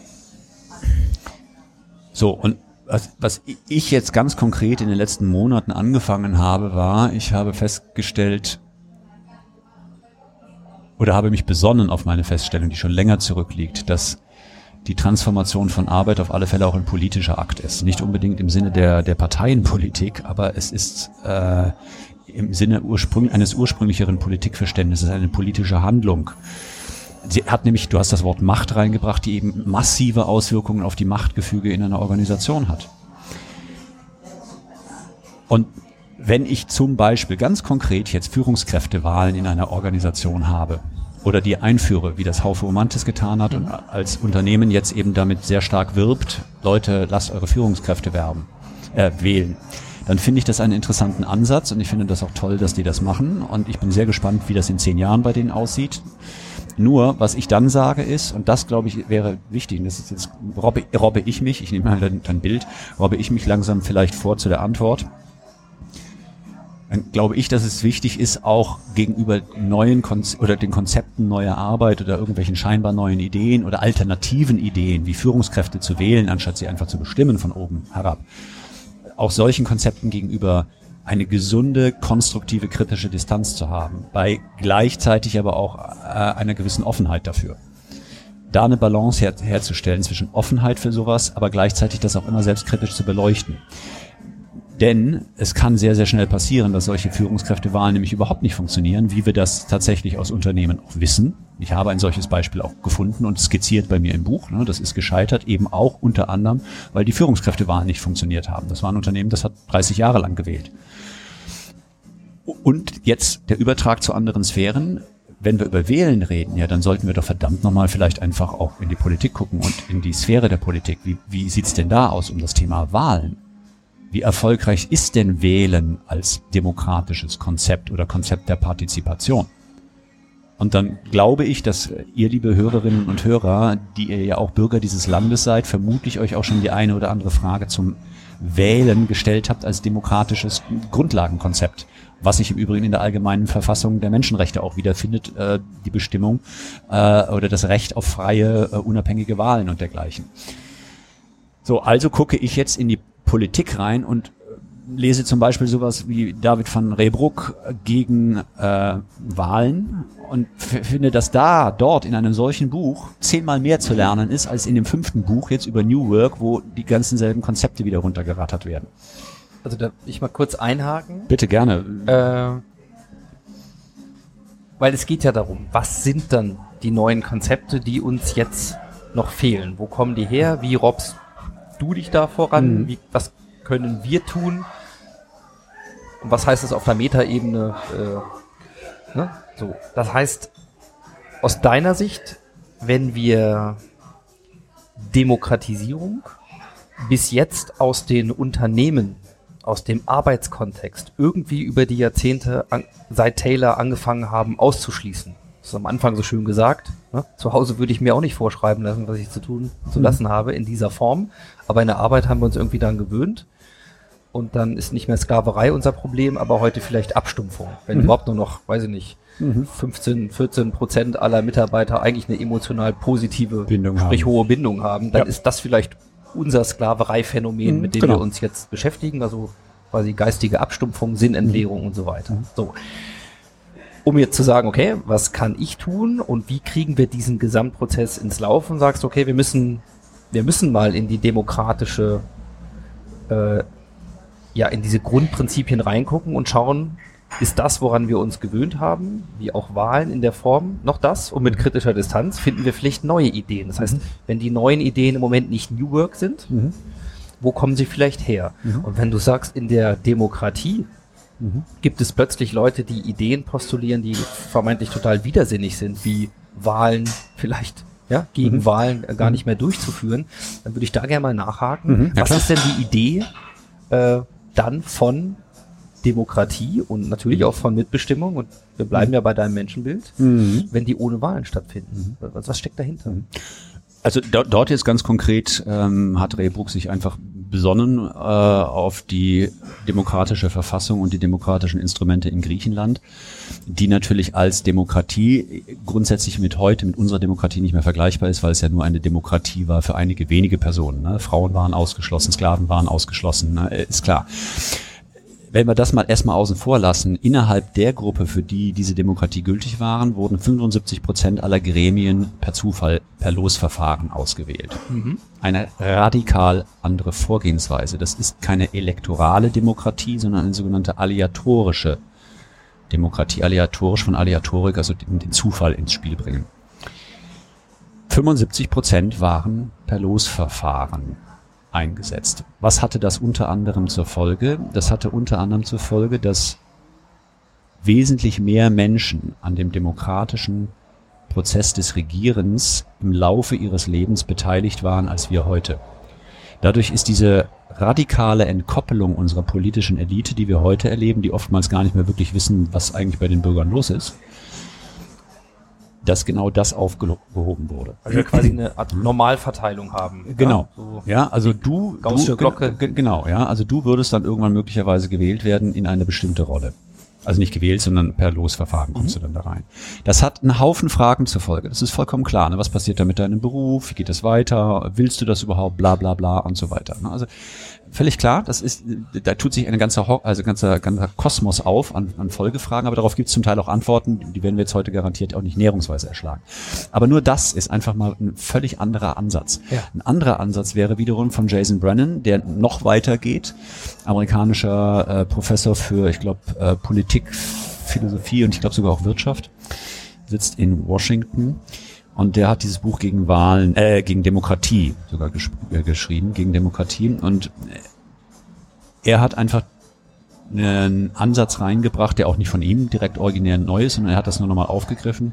so, und was, was ich jetzt ganz konkret in den letzten Monaten angefangen habe, war, ich habe festgestellt, oder habe mich besonnen auf meine Feststellung, die schon länger zurückliegt, dass die Transformation von Arbeit auf alle Fälle auch ein politischer Akt ist. Nicht unbedingt im Sinne der, der Parteienpolitik, aber es ist äh, im Sinne ursprüng, eines ursprünglicheren Politikverständnisses eine politische Handlung. Sie hat nämlich, du hast das Wort Macht reingebracht, die eben massive Auswirkungen auf die Machtgefüge in einer Organisation hat. Und wenn ich zum Beispiel ganz konkret jetzt Führungskräftewahlen in einer Organisation habe oder die einführe, wie das Haufe Romantis getan hat und als Unternehmen jetzt eben damit sehr stark wirbt, Leute, lasst eure Führungskräfte werben, äh, wählen, dann finde ich das einen interessanten Ansatz und ich finde das auch toll, dass die das machen und ich bin sehr gespannt, wie das in zehn Jahren bei denen aussieht. Nur, was ich dann sage ist, und das glaube ich wäre wichtig, und das ist jetzt, robbe, robbe ich mich, ich nehme mal dein, dein Bild, robbe ich mich langsam vielleicht vor zu der Antwort. Dann glaube ich, dass es wichtig ist, auch gegenüber neuen Konz oder den Konzepten neuer Arbeit oder irgendwelchen scheinbar neuen Ideen oder alternativen Ideen, wie Führungskräfte zu wählen, anstatt sie einfach zu bestimmen von oben herab, auch solchen Konzepten gegenüber eine gesunde, konstruktive, kritische Distanz zu haben, bei gleichzeitig aber auch äh, einer gewissen Offenheit dafür. Da eine Balance her herzustellen zwischen Offenheit für sowas, aber gleichzeitig das auch immer selbstkritisch zu beleuchten. Denn es kann sehr, sehr schnell passieren, dass solche Führungskräftewahlen nämlich überhaupt nicht funktionieren, wie wir das tatsächlich aus Unternehmen auch wissen. Ich habe ein solches Beispiel auch gefunden und skizziert bei mir im Buch. Ne? Das ist gescheitert, eben auch unter anderem, weil die Führungskräftewahlen nicht funktioniert haben. Das war ein Unternehmen, das hat 30 Jahre lang gewählt. Und jetzt der Übertrag zu anderen Sphären. Wenn wir über Wählen reden, ja, dann sollten wir doch verdammt nochmal vielleicht einfach auch in die Politik gucken und in die Sphäre der Politik. Wie, wie sieht's denn da aus um das Thema Wahlen? Wie erfolgreich ist denn Wählen als demokratisches Konzept oder Konzept der Partizipation? Und dann glaube ich, dass ihr, liebe Hörerinnen und Hörer, die ihr ja auch Bürger dieses Landes seid, vermutlich euch auch schon die eine oder andere Frage zum Wählen gestellt habt als demokratisches Grundlagenkonzept, was sich im Übrigen in der allgemeinen Verfassung der Menschenrechte auch wiederfindet, äh, die Bestimmung äh, oder das Recht auf freie, äh, unabhängige Wahlen und dergleichen. So, also gucke ich jetzt in die Politik rein und lese zum Beispiel sowas wie David van Reybruck gegen äh, Wahlen und finde, dass da, dort in einem solchen Buch zehnmal mehr zu lernen ist als in dem fünften Buch jetzt über New Work, wo die ganzen selben Konzepte wieder runtergerattert werden. Also da ich mal kurz einhaken. Bitte gerne. Äh, weil es geht ja darum, was sind dann die neuen Konzepte, die uns jetzt noch fehlen? Wo kommen die her? Wie robbst du dich da voran? Mhm. Wie, was können wir tun? Und was heißt das auf der Metaebene? Äh, ne? So, das heißt, aus deiner Sicht, wenn wir Demokratisierung bis jetzt aus den Unternehmen, aus dem Arbeitskontext irgendwie über die Jahrzehnte an, seit Taylor angefangen haben auszuschließen. Das ist am Anfang so schön gesagt. Ne? Zu Hause würde ich mir auch nicht vorschreiben lassen, was ich zu tun, zu Mhm. lassen habe in dieser Form. Aber in der Arbeit haben wir uns irgendwie daran gewöhnt. Und dann ist nicht mehr Sklaverei unser Problem, aber heute vielleicht Abstumpfung. Wenn Mhm. überhaupt nur noch, weiß ich nicht, 15, 14 Prozent aller Mitarbeiter eigentlich eine emotional positive, Bindung sprich haben. hohe Bindung haben, dann Ja. ist das vielleicht unser Sklavereiphänomen, Mhm, mit dem genau. wir uns jetzt beschäftigen, also quasi geistige Abstumpfung, Sinnentleerung und so weiter. So. Um jetzt zu sagen, okay, was kann ich tun und wie kriegen wir diesen Gesamtprozess ins Laufen, sagst du, okay, wir müssen, wir müssen mal in die demokratische, äh, ja, in diese Grundprinzipien reingucken und schauen, ist das, woran wir uns gewöhnt haben, wie auch Wahlen in der Form, noch das? Und mit kritischer Distanz finden wir vielleicht neue Ideen. Das heißt, wenn die neuen Ideen im Moment nicht New Work sind, wo kommen sie vielleicht her? Und wenn du sagst, in der Demokratie gibt es plötzlich Leute, die Ideen postulieren, die vermeintlich total widersinnig sind, wie Wahlen vielleicht ja, gegen Mhm. Wahlen äh, gar nicht mehr durchzuführen, dann würde ich da gerne mal nachhaken. Mhm, ja Was klar. ist denn die Idee äh, dann von Demokratie und natürlich auch von Mitbestimmung? Und wir bleiben ja bei deinem Menschenbild, Mhm. wenn die ohne Wahlen stattfinden. Was, was steckt dahinter? Also do, dort jetzt ganz konkret ähm, hat Rehbruck sich einfach besonnen äh, auf die demokratische Verfassung und die demokratischen Instrumente in Griechenland, die natürlich als Demokratie grundsätzlich mit heute, mit unserer Demokratie nicht mehr vergleichbar ist, weil es ja nur eine Demokratie war für einige wenige Personen. Ne? Frauen waren ausgeschlossen, Sklaven waren ausgeschlossen, ne? Äh, ist klar wenn wir das mal erstmal außen vor lassen, innerhalb der Gruppe, für die diese Demokratie gültig waren, wurden 75 Prozent aller Gremien per Zufall, per Losverfahren ausgewählt. Eine radikal andere Vorgehensweise. Das ist keine elektorale Demokratie, sondern eine sogenannte aleatorische Demokratie. Aleatorisch von Aleatorik, also den, den Zufall ins Spiel bringen. 75 Prozent waren per Losverfahren eingesetzt. Was hatte das unter anderem zur Folge? Das hatte unter anderem zur Folge, dass wesentlich mehr Menschen an dem demokratischen Prozess des Regierens im Laufe ihres Lebens beteiligt waren als wir heute. Dadurch ist diese radikale Entkoppelung unserer politischen Elite, die wir heute erleben, die oftmals gar nicht mehr wirklich wissen, was eigentlich bei den Bürgern los ist, dass genau das aufgehoben wurde. Weil wir quasi eine Art Normalverteilung haben. Genau. Ja, so. Ja, also du, du Glocke. ge- genau, ja, also du würdest dann irgendwann möglicherweise gewählt werden in eine bestimmte Rolle. Also nicht gewählt, sondern per Losverfahren kommst du dann da rein. Das hat einen Haufen Fragen zur Folge. Das ist vollkommen klar. Ne? Was passiert da mit deinem Beruf? Wie geht das weiter? Willst du das überhaupt? Bla bla bla und so weiter. Ne? Also völlig klar, das ist, da tut sich ein ganzer, also ganzer, ganzer Kosmos auf an, an Folgefragen, aber darauf gibt es zum Teil auch Antworten, die werden wir jetzt heute garantiert auch nicht näherungsweise erschlagen. Aber nur das ist einfach mal ein völlig anderer Ansatz. Ja. Ein anderer Ansatz wäre wiederum von Jason Brennan, der noch weiter geht, amerikanischer äh, Professor für, ich glaube, äh, Politik, Philosophie und ich glaube sogar auch Wirtschaft, sitzt in Washington. Und der hat dieses Buch gegen Wahlen, äh, gegen Demokratie sogar gesch äh, geschrieben, gegen Demokratie. Und er hat einfach einen Ansatz reingebracht, der auch nicht von ihm direkt originär neu ist, sondern er hat das nur nochmal aufgegriffen,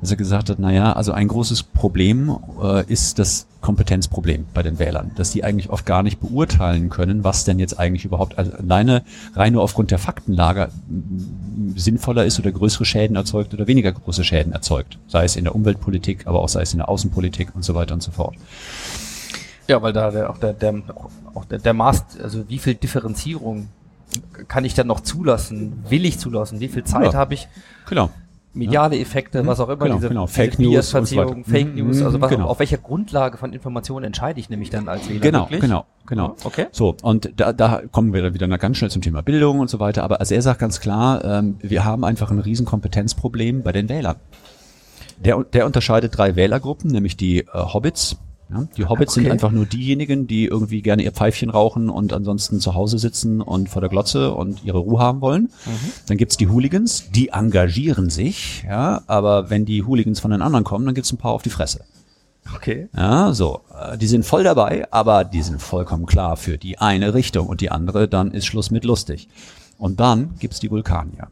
dass er gesagt hat, naja, also ein großes Problem äh, ist das Kompetenzproblem bei den Wählern, dass die eigentlich oft gar nicht beurteilen können, was denn jetzt eigentlich überhaupt also alleine rein nur aufgrund der Faktenlage sinnvoller ist oder größere Schäden erzeugt oder weniger große Schäden erzeugt, sei es in der Umweltpolitik, aber auch sei es in der Außenpolitik und so weiter und so fort. Ja, weil da der, auch der, der, auch der, der Maß, also wie viel Differenzierung kann ich dann noch zulassen? Will ich zulassen? Wie viel Zeit Ja. habe ich? Genau. Mediale Effekte, was auch immer, Genau, diese, genau. diese Fake News und so Biasverzerrung, weiter. Fake Mhm, News, also was, genau. auf welcher Grundlage von Informationen entscheide ich nämlich dann als Wähler Genau, wirklich? genau, genau. Okay. So, und da, da kommen wir dann wieder ganz schnell zum Thema Bildung und so weiter. Aber also er sagt ganz klar, ähm, wir haben einfach ein riesen Kompetenzproblem bei den Wählern. Der, der unterscheidet drei Wählergruppen, nämlich die äh, Hobbits. Ja, die Hobbits sind Okay. einfach nur diejenigen, die irgendwie gerne ihr Pfeifchen rauchen und ansonsten zu Hause sitzen und vor der Glotze und ihre Ruhe haben wollen. Dann gibt's die Hooligans, die engagieren sich, ja, aber wenn die Hooligans von den anderen kommen, dann gibt's ein paar auf die Fresse. Okay. Ja, so. Äh, Die sind voll dabei, aber die sind vollkommen klar für die eine Richtung und die andere, dann ist Schluss mit lustig. Und dann gibt's die Vulkanier.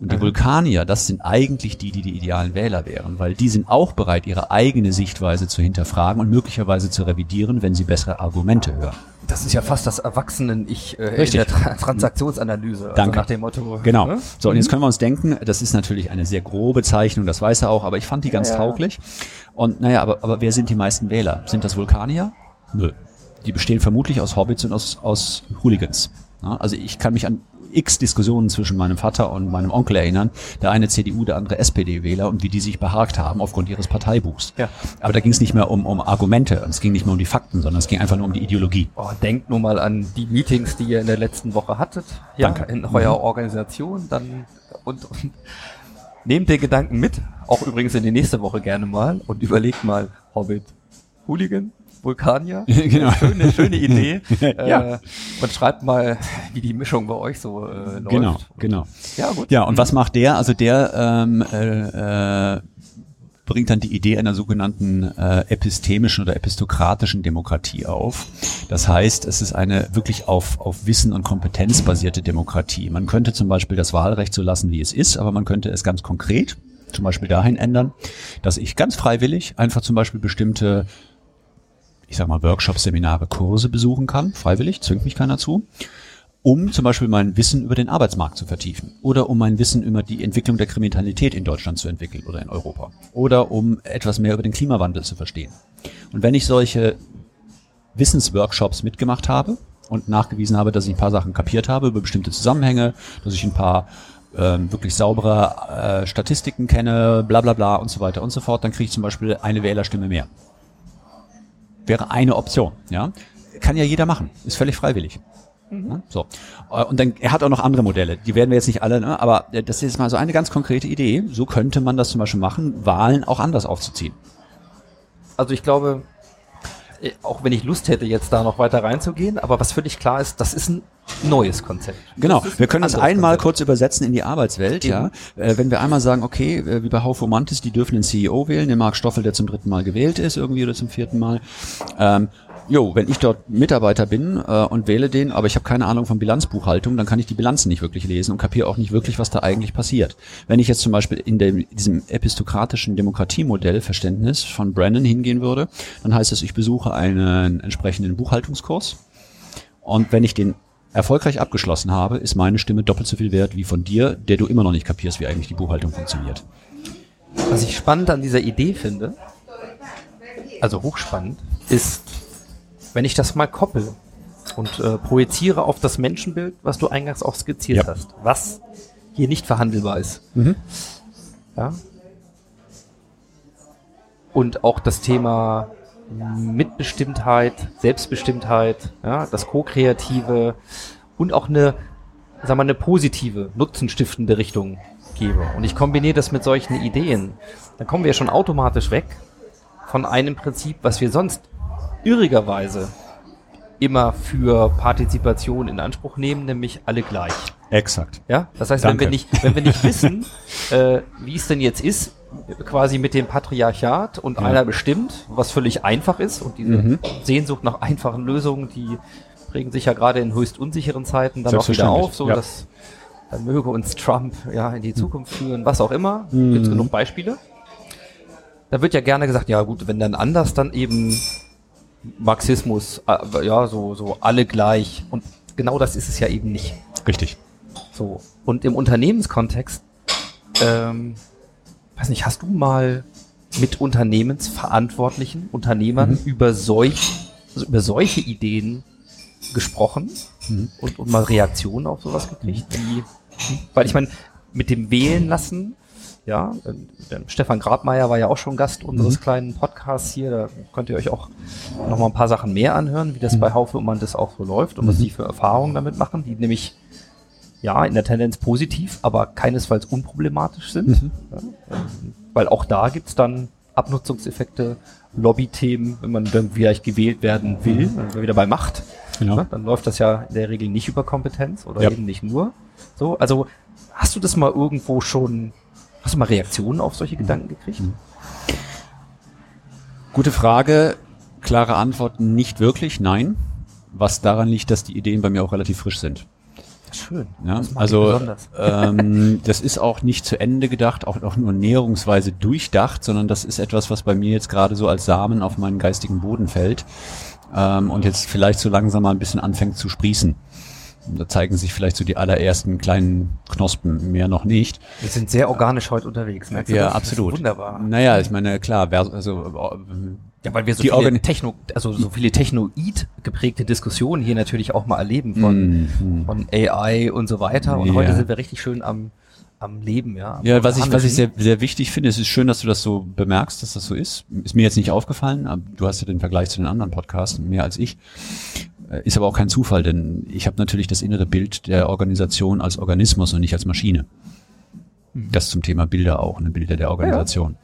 Und die Vulkanier, das sind eigentlich die, die die idealen Wähler wären, weil die sind auch bereit, ihre eigene Sichtweise zu hinterfragen und möglicherweise zu revidieren, wenn sie bessere Argumente hören. Das ist ja fast das Erwachsenen-Ich äh, in der Tra Transaktionsanalyse. Also Danke. nach dem Motto. Genau. ne? So, und jetzt können wir uns denken, das ist natürlich eine sehr grobe Zeichnung, das weiß er auch, aber ich fand die ganz Ja, tauglich. Und naja, aber, aber wer sind die meisten Wähler? Sind das Vulkanier? Nö. Die bestehen vermutlich aus Hobbits und aus, aus Hooligans. Also ich kann mich an x Diskussionen zwischen meinem Vater und meinem Onkel erinnern. Der eine CDU, der andere SPD-Wähler und wie die sich behagt haben aufgrund ihres Parteibuchs. Ja. Aber da ging es nicht mehr um, um Argumente, und es ging nicht mehr um die Fakten, sondern es ging einfach nur um die Ideologie. Oh, denkt nur mal an die Meetings, die ihr in der letzten Woche hattet. Ja, Danke. in eurer Organisation. Dann und, und nehmt den Gedanken mit, auch übrigens in die nächste Woche gerne mal und überlegt mal Hobbit, Hooligan, Vulkanier. Genau. Schöne, schöne Idee. Ja. äh, und schreibt mal, wie die Mischung bei euch so äh, läuft. Genau, genau. Ja, gut. Ja, und was macht der? Also der ähm, äh, äh, bringt dann die Idee einer sogenannten äh, epistemischen oder epistokratischen Demokratie auf. Das heißt, es ist eine wirklich auf, auf Wissen und Kompetenz basierte Demokratie. Man könnte zum Beispiel das Wahlrecht so lassen, wie es ist, aber man könnte es ganz konkret zum Beispiel dahin ändern, dass ich ganz freiwillig einfach zum Beispiel bestimmte ich sag mal, Workshops, Seminare, Kurse besuchen kann, freiwillig, zwingt mich keiner zu, um zum Beispiel mein Wissen über den Arbeitsmarkt zu vertiefen oder um mein Wissen über die Entwicklung der Kriminalität in Deutschland zu entwickeln oder in Europa oder um etwas mehr über den Klimawandel zu verstehen. Und wenn ich solche Wissensworkshops mitgemacht habe und nachgewiesen habe, dass ich ein paar Sachen kapiert habe über bestimmte Zusammenhänge, dass ich ein paar ähm, wirklich saubere äh, Statistiken kenne, bla bla bla und so weiter und so fort, dann kriege ich zum Beispiel eine Wählerstimme mehr wäre eine Option. Ja, kann ja jeder machen, ist völlig freiwillig. Ja, so Äh, und dann er hat auch noch andere Modelle. Die werden wir jetzt nicht alle, ne? aber äh, das ist mal so eine ganz konkrete Idee. So könnte man das zum Beispiel machen, Wahlen auch anders aufzuziehen. Also ich glaube, auch wenn ich Lust hätte, jetzt da noch weiter reinzugehen, aber was völlig klar ist, das ist ein neues Konzept. Genau, wir können das einmal Konzept. kurz übersetzen in die Arbeitswelt, ja. Äh, wenn wir einmal sagen, okay, äh, wie bei Haufe Mantis, die dürfen den CEO wählen, den Marc Stoffel, der zum dritten Mal gewählt ist, irgendwie oder zum vierten Mal. Ähm, Jo, wenn ich dort Mitarbeiter bin äh, und wähle den, aber ich habe keine Ahnung von Bilanzbuchhaltung, dann kann ich die Bilanzen nicht wirklich lesen und kapiere auch nicht wirklich, was da eigentlich passiert. Wenn ich jetzt zum Beispiel in dem, diesem epistokratischen Demokratiemodell Verständnis von Brennan hingehen würde, dann heißt es, ich besuche einen entsprechenden Buchhaltungskurs und wenn ich den erfolgreich abgeschlossen habe, ist meine Stimme doppelt so viel wert wie von dir, der du immer noch nicht kapierst, wie eigentlich die Buchhaltung funktioniert. Was ich spannend an dieser Idee finde, also hochspannend, ist, wenn ich das mal koppel und äh, projiziere auf das Menschenbild, was du eingangs auch skizziert Ja. hast, was hier nicht verhandelbar ist. Ja. Und auch das Thema Mitbestimmtheit, Selbstbestimmtheit, ja, das Co-Kreative und auch eine, sagen wir, eine positive, nutzenstiftende Richtung gebe. Und ich kombiniere das mit solchen Ideen. Dann kommen wir schon automatisch weg von einem Prinzip, was wir sonst irrigerweise immer für Partizipation in Anspruch nehmen, nämlich alle gleich. Exakt. Ja, das heißt, wenn Danke. wir nicht, wenn wir nicht wissen, äh, wie es denn jetzt ist, quasi mit dem Patriarchat und Ja. einer bestimmt, was völlig einfach ist und diese Mhm. Sehnsucht nach einfachen Lösungen, die prägen sich ja gerade in höchst unsicheren Zeiten dann auch wieder auf, so ja. dass dann möge uns Trump ja in die Zukunft führen, was auch immer. Mhm. Gibt es genug Beispiele. Da wird ja gerne gesagt, ja gut, wenn dann anders, dann eben Marxismus, äh, ja, so, so alle gleich. Und genau das ist es ja eben nicht. Richtig. So. Und im Unternehmenskontext, ähm, weiß nicht, hast du mal mit Unternehmensverantwortlichen, Unternehmern über solch, also über solche Ideen gesprochen und, und mal Reaktionen auf sowas gekriegt? Wie, weil ich meine, mit dem Wählen lassen, ja, äh, Stefan Grabmeier war ja auch schon Gast unseres kleinen Podcasts hier, da könnt ihr euch auch noch mal ein paar Sachen mehr anhören, wie das bei Haufe und man das auch so läuft und was die für Erfahrungen damit machen, die nämlich ja, in der Tendenz positiv, aber keinesfalls unproblematisch sind. Ja, ähm, weil auch da gibt's dann Abnutzungseffekte, Lobbythemen, wenn man dann vielleicht gewählt werden will, dann sind wir wieder bei Macht. Genau. Ne? Dann läuft das ja in der Regel nicht über Kompetenz oder Ja. eben nicht nur. So, also hast du das mal irgendwo schon, hast du mal Reaktionen auf solche Gedanken gekriegt? Gute Frage. Klare Antwort, nicht wirklich, nein. Was daran liegt, dass die Ideen bei mir auch relativ frisch sind. Schön. Ja, Das also ähm, das ist auch nicht zu Ende gedacht, auch, auch nur näherungsweise durchdacht, sondern das ist etwas, was bei mir jetzt gerade so als Samen auf meinen geistigen Boden fällt ähm, und jetzt vielleicht so langsam mal ein bisschen anfängt zu sprießen. Da zeigen sich vielleicht so die allerersten kleinen Knospen, mehr noch nicht. Wir sind sehr organisch heute unterwegs. merkst du Ja, das? Das ist absolut. Wunderbar. Naja, ich meine, klar, also Ja, weil wir so Die viele Organ- Techno, also so viele Technoid geprägte Diskussionen hier natürlich auch mal erleben von, Mhm. von AI und so weiter. Und Ja. heute sind wir richtig schön am, am Leben, ja. am Ja, was ich, was ich sehr, sehr wichtig finde, es ist schön, dass du das so bemerkst, dass das so ist. Ist mir jetzt nicht aufgefallen, aber du hast ja den Vergleich zu den anderen Podcasts, mehr als ich. Äh, Ist aber auch kein Zufall, denn ich habe natürlich das innere Bild der Organisation als Organismus und nicht als Maschine. Das zum Thema Bilder auch, ne, Bilder der Organisation.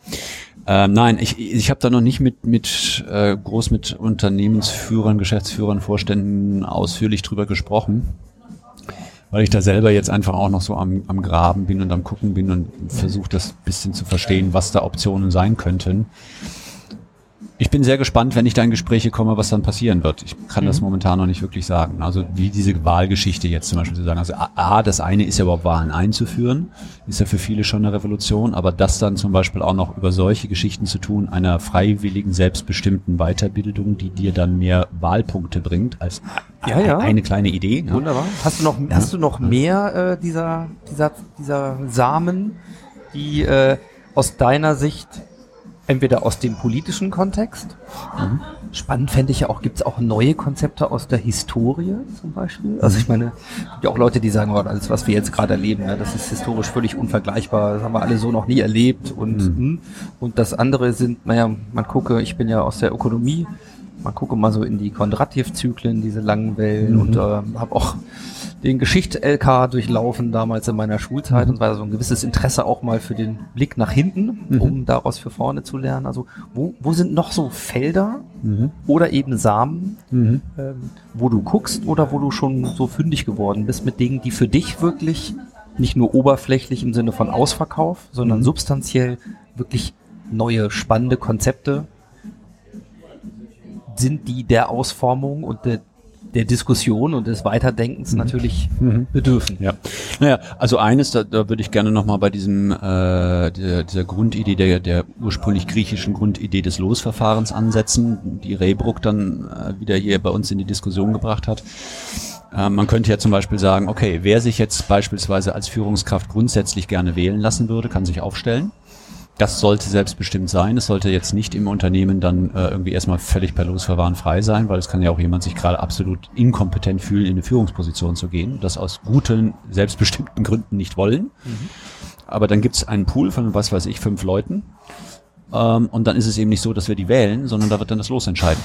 Ähm, nein, ich, ich habe da noch nicht mit, mit äh, groß mit Unternehmensführern, Geschäftsführern, Vorständen ausführlich drüber gesprochen weil ich da selber jetzt einfach auch noch so am, am Graben bin und am Gucken bin und versuche das bisschen zu verstehen, was da Optionen sein könnten. Ich bin sehr gespannt, wenn ich da in Gespräche komme, was dann passieren wird. Ich kann das momentan noch nicht wirklich sagen. Also wie diese Wahlgeschichte jetzt zum Beispiel zu sagen. Also A, das eine ist ja überhaupt Wahlen einzuführen, ist ja für viele schon eine Revolution, aber das dann zum Beispiel auch noch über solche Geschichten zu tun, einer freiwilligen, selbstbestimmten Weiterbildung, die dir dann mehr Wahlpunkte bringt, als Ja, ja. eine kleine Idee. Ja. Wunderbar. Hast du noch, hast du noch mehr äh, dieser, dieser, dieser Samen, die äh, aus deiner Sicht entweder aus dem politischen Kontext, spannend fände ich ja auch, gibt es auch neue Konzepte aus der Historie zum Beispiel? Also ich meine, es gibt ja auch Leute, die sagen, oh, alles, was wir jetzt gerade erleben, ja, das ist historisch völlig unvergleichbar, das haben wir alle so noch nie erlebt und, hm. und das andere sind, naja, man gucke, ich bin ja aus der Ökonomie, man gucke mal so in die Kondratjew-Zyklen, diese langen Wellen. Und äh, habe auch den Geschichts-LK durchlaufen damals in meiner Schulzeit und war so ein gewisses Interesse auch mal für den Blick nach hinten, um daraus für vorne zu lernen. Also wo, wo sind noch so Felder oder eben Samen, ähm, wo du guckst oder wo du schon so fündig geworden bist mit Dingen, die für dich wirklich nicht nur oberflächlich im Sinne von Ausverkauf, sondern substanziell wirklich neue, spannende Konzepte sind, die der Ausformung und der, der Diskussion und des Weiterdenkens natürlich bedürfen. Ja, naja, also eines, da, da würde ich gerne nochmal bei diesem äh, der, dieser Grundidee, der, der ursprünglich griechischen Grundidee des Losverfahrens ansetzen, die Reybruck dann äh, wieder hier bei uns in die Diskussion gebracht hat. Äh, man könnte ja zum Beispiel sagen, okay, wer sich jetzt beispielsweise als Führungskraft grundsätzlich gerne wählen lassen würde, kann sich aufstellen. Das sollte selbstbestimmt sein. Es sollte jetzt nicht im Unternehmen dann äh, irgendwie erstmal völlig per Losverfahren frei sein, weil es kann ja auch jemand sich gerade absolut inkompetent fühlen, in eine Führungsposition zu gehen, das aus guten, selbstbestimmten Gründen nicht wollen. Aber dann gibt es einen Pool von, was weiß ich, fünf Leuten. Ähm, und dann ist es eben nicht so, dass wir die wählen, sondern da wird dann das Los entscheiden.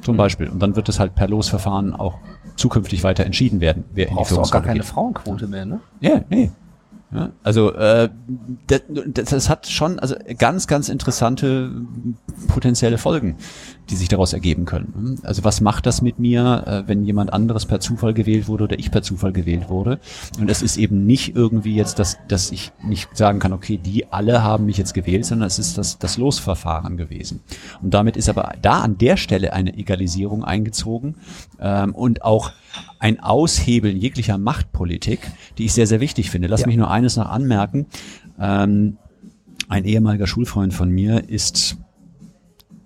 Zum Beispiel. Und dann wird es halt per Losverfahren auch zukünftig weiter entschieden werden, wer in die Brauchst du auch gar Führungsrolle keine geht. Frauenquote mehr, ne? Ja, nee. Ja, also äh, das, das, das hat schon also ganz, ganz interessante potenzielle Folgen, die sich daraus ergeben können. Also was macht das mit mir, äh, wenn jemand anderes per Zufall gewählt wurde oder ich per Zufall gewählt wurde? Und es ist eben nicht irgendwie jetzt, dass, dass ich nicht sagen kann, okay, die alle haben mich jetzt gewählt, sondern es ist das, das Losverfahren gewesen. Und damit ist aber da an der Stelle eine Egalisierung eingezogen ähm, und auch ein Aushebeln jeglicher Machtpolitik, die ich sehr, sehr wichtig finde. Lass Ja. mich nur eines noch anmerken. Ähm, ein ehemaliger Schulfreund von mir ist,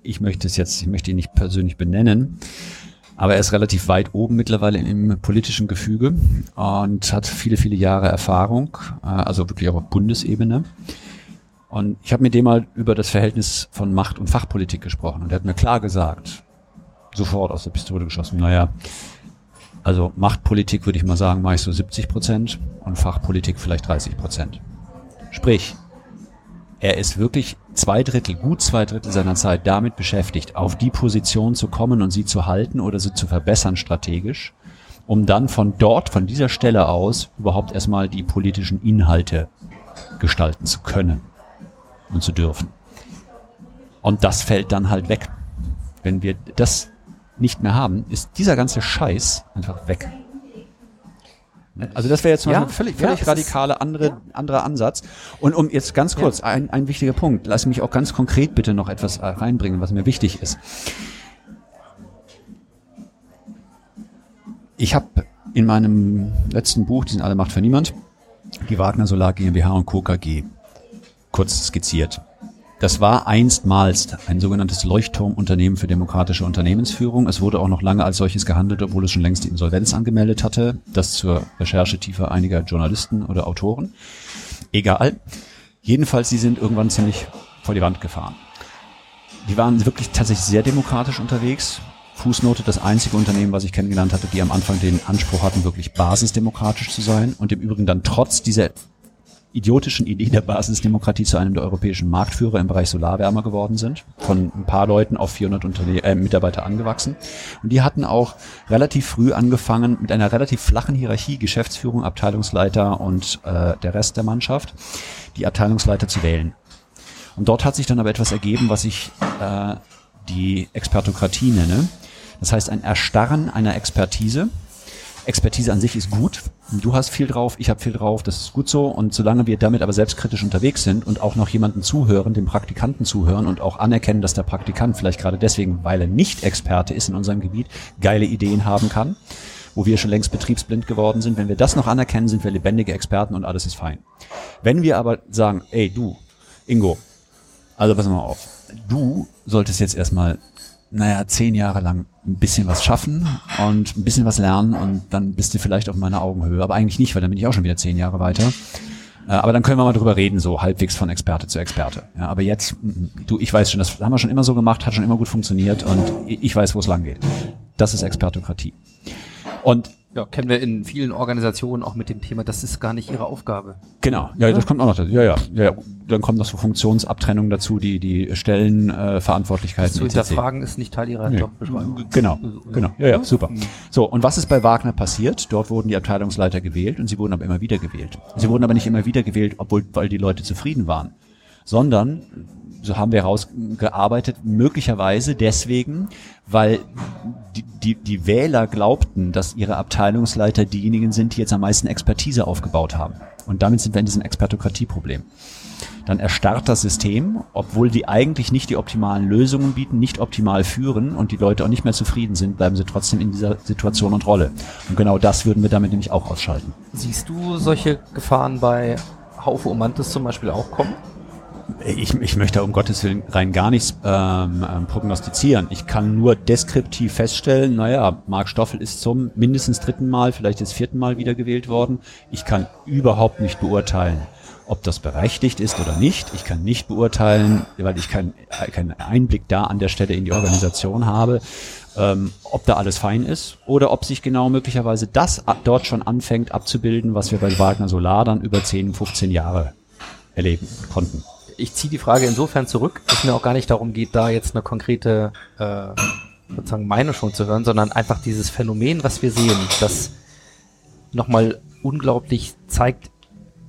ich möchte es jetzt, ich möchte ihn nicht persönlich benennen, aber er ist relativ weit oben mittlerweile im politischen Gefüge und hat viele, viele Jahre Erfahrung, äh, also wirklich auch auf Bundesebene. Und ich habe mit dem mal über das Verhältnis von Macht und Fachpolitik gesprochen und er hat mir klar gesagt, sofort aus der Pistole geschossen, naja, also Machtpolitik würde ich mal sagen, mache ich so 70 Prozent und Fachpolitik vielleicht 30 Prozent. Sprich, er ist wirklich zwei Drittel, gut zwei Drittel seiner Zeit damit beschäftigt, auf die Position zu kommen und sie zu halten oder sie zu verbessern strategisch, um dann von dort, von dieser Stelle aus, überhaupt erstmal die politischen Inhalte gestalten zu können und zu dürfen. Und das fällt dann halt weg. Wenn wir das nicht mehr haben, ist dieser ganze Scheiß einfach weg. Also das wäre jetzt mal Ja, völlig, ja, völlig es radikale andere, anderer Ansatz. Und um jetzt ganz kurz, ein, ein wichtiger Punkt, lass mich auch ganz konkret bitte noch etwas äh, reinbringen, was mir wichtig ist. Ich habe in meinem letzten Buch, die sind alle Macht für niemand, die Wagner Solar GmbH und Co. KG kurz skizziert. Das war einstmals ein sogenanntes Leuchtturmunternehmen für demokratische Unternehmensführung. Es wurde auch noch lange als solches gehandelt, obwohl es schon längst die Insolvenz angemeldet hatte. Das zur Recherche tiefer einiger Journalisten oder Autoren. Egal. Jedenfalls, sie sind irgendwann ziemlich vor die Wand gefahren. Die waren wirklich tatsächlich sehr demokratisch unterwegs. Fußnote, das einzige Unternehmen, was ich kennengelernt hatte, die am Anfang den Anspruch hatten, wirklich basisdemokratisch zu sein und im Übrigen dann trotz dieser idiotischen Idee der Basisdemokratie zu einem der europäischen Marktführer im Bereich Solarwärme geworden sind, von ein paar Leuten auf 400 Unterne äh, Mitarbeiter angewachsen. Und die hatten auch relativ früh angefangen mit einer relativ flachen Hierarchie, Geschäftsführung, Abteilungsleiter und äh, der Rest der Mannschaft, die Abteilungsleiter zu wählen. Und dort hat sich dann aber etwas ergeben, was ich äh, die Expertokratie nenne. Das heißt ein Erstarren einer Expertise. Expertise an sich ist gut. Du hast viel drauf, ich habe viel drauf, das ist gut so. Und solange wir damit aber selbstkritisch unterwegs sind und auch noch jemanden zuhören, dem Praktikanten zuhören und auch anerkennen, dass der Praktikant vielleicht gerade deswegen, weil er nicht Experte ist in unserem Gebiet, geile Ideen haben kann, wo wir schon längst betriebsblind geworden sind. Wenn wir das noch anerkennen, sind wir lebendige Experten und alles ist fein. Wenn wir aber sagen, ey du, Ingo, also pass mal auf, du solltest jetzt erstmal naja, zehn Jahre lang ein bisschen was schaffen und ein bisschen was lernen und dann bist du vielleicht auf meiner Augenhöhe. Aber eigentlich nicht, weil dann bin ich auch schon wieder zehn Jahre weiter. Äh, Aber dann können wir mal drüber reden, so halbwegs von Experte zu Experte. Ja, aber jetzt, mm, du, ich weiß schon, das haben wir schon immer so gemacht, hat schon immer gut funktioniert und ich weiß, wo es lang geht. Das ist Expertokratie. Und Ja, kennen wir in vielen Organisationen auch mit dem Thema, das ist gar nicht ihre Aufgabe. Genau, ja, das kommt auch noch dazu. Ja, ja, ja. Dann kommen noch so Funktionsabtrennungen dazu, die die Stellen, äh, Verantwortlichkeiten Zu hinterfragen ist nicht Teil ihrer Nee. Jobbeschreibung. Genau, genau. Ja, ja, super. So, und was ist bei Wagner passiert? Dort wurden die Abteilungsleiter gewählt und sie wurden aber immer wieder gewählt. Sie wurden aber nicht immer wieder gewählt, obwohl, weil die Leute zufrieden waren, sondern, so haben wir herausgearbeitet, möglicherweise deswegen, weil die, die, die Wähler glaubten, dass ihre Abteilungsleiter diejenigen sind, die jetzt am meisten Expertise aufgebaut haben. Und damit sind wir in diesem Expertokratieproblem dann erstarrt das System, obwohl die eigentlich nicht die optimalen Lösungen bieten, nicht optimal führen und die Leute auch nicht mehr zufrieden sind, bleiben sie trotzdem in dieser Situation und Rolle. Und genau das würden wir damit nämlich auch ausschalten. Siehst du solche Gefahren bei Haufe Omantis zum Beispiel auch kommen? Ich, ich möchte um Gottes Willen rein gar nichts ähm, ähm, prognostizieren. Ich kann nur deskriptiv feststellen, naja, Marc Stoffel ist zum mindestens dritten Mal, vielleicht jetzt vierten Mal wiedergewählt worden. Ich kann überhaupt nicht beurteilen, ob das berechtigt ist oder nicht. Ich kann nicht beurteilen, weil ich keinen keinen Einblick da an der Stelle in die Organisation habe, ähm, ob da alles fein ist oder ob sich genau möglicherweise das dort schon anfängt abzubilden, was wir bei Wagner Solar dann über 10, 15 Jahre erleben konnten. Ich ziehe die Frage insofern zurück, dass mir auch gar nicht darum geht, da jetzt eine konkrete äh, sozusagen Meinung schon zu hören, sondern einfach dieses Phänomen, was wir sehen, das nochmal unglaublich zeigt,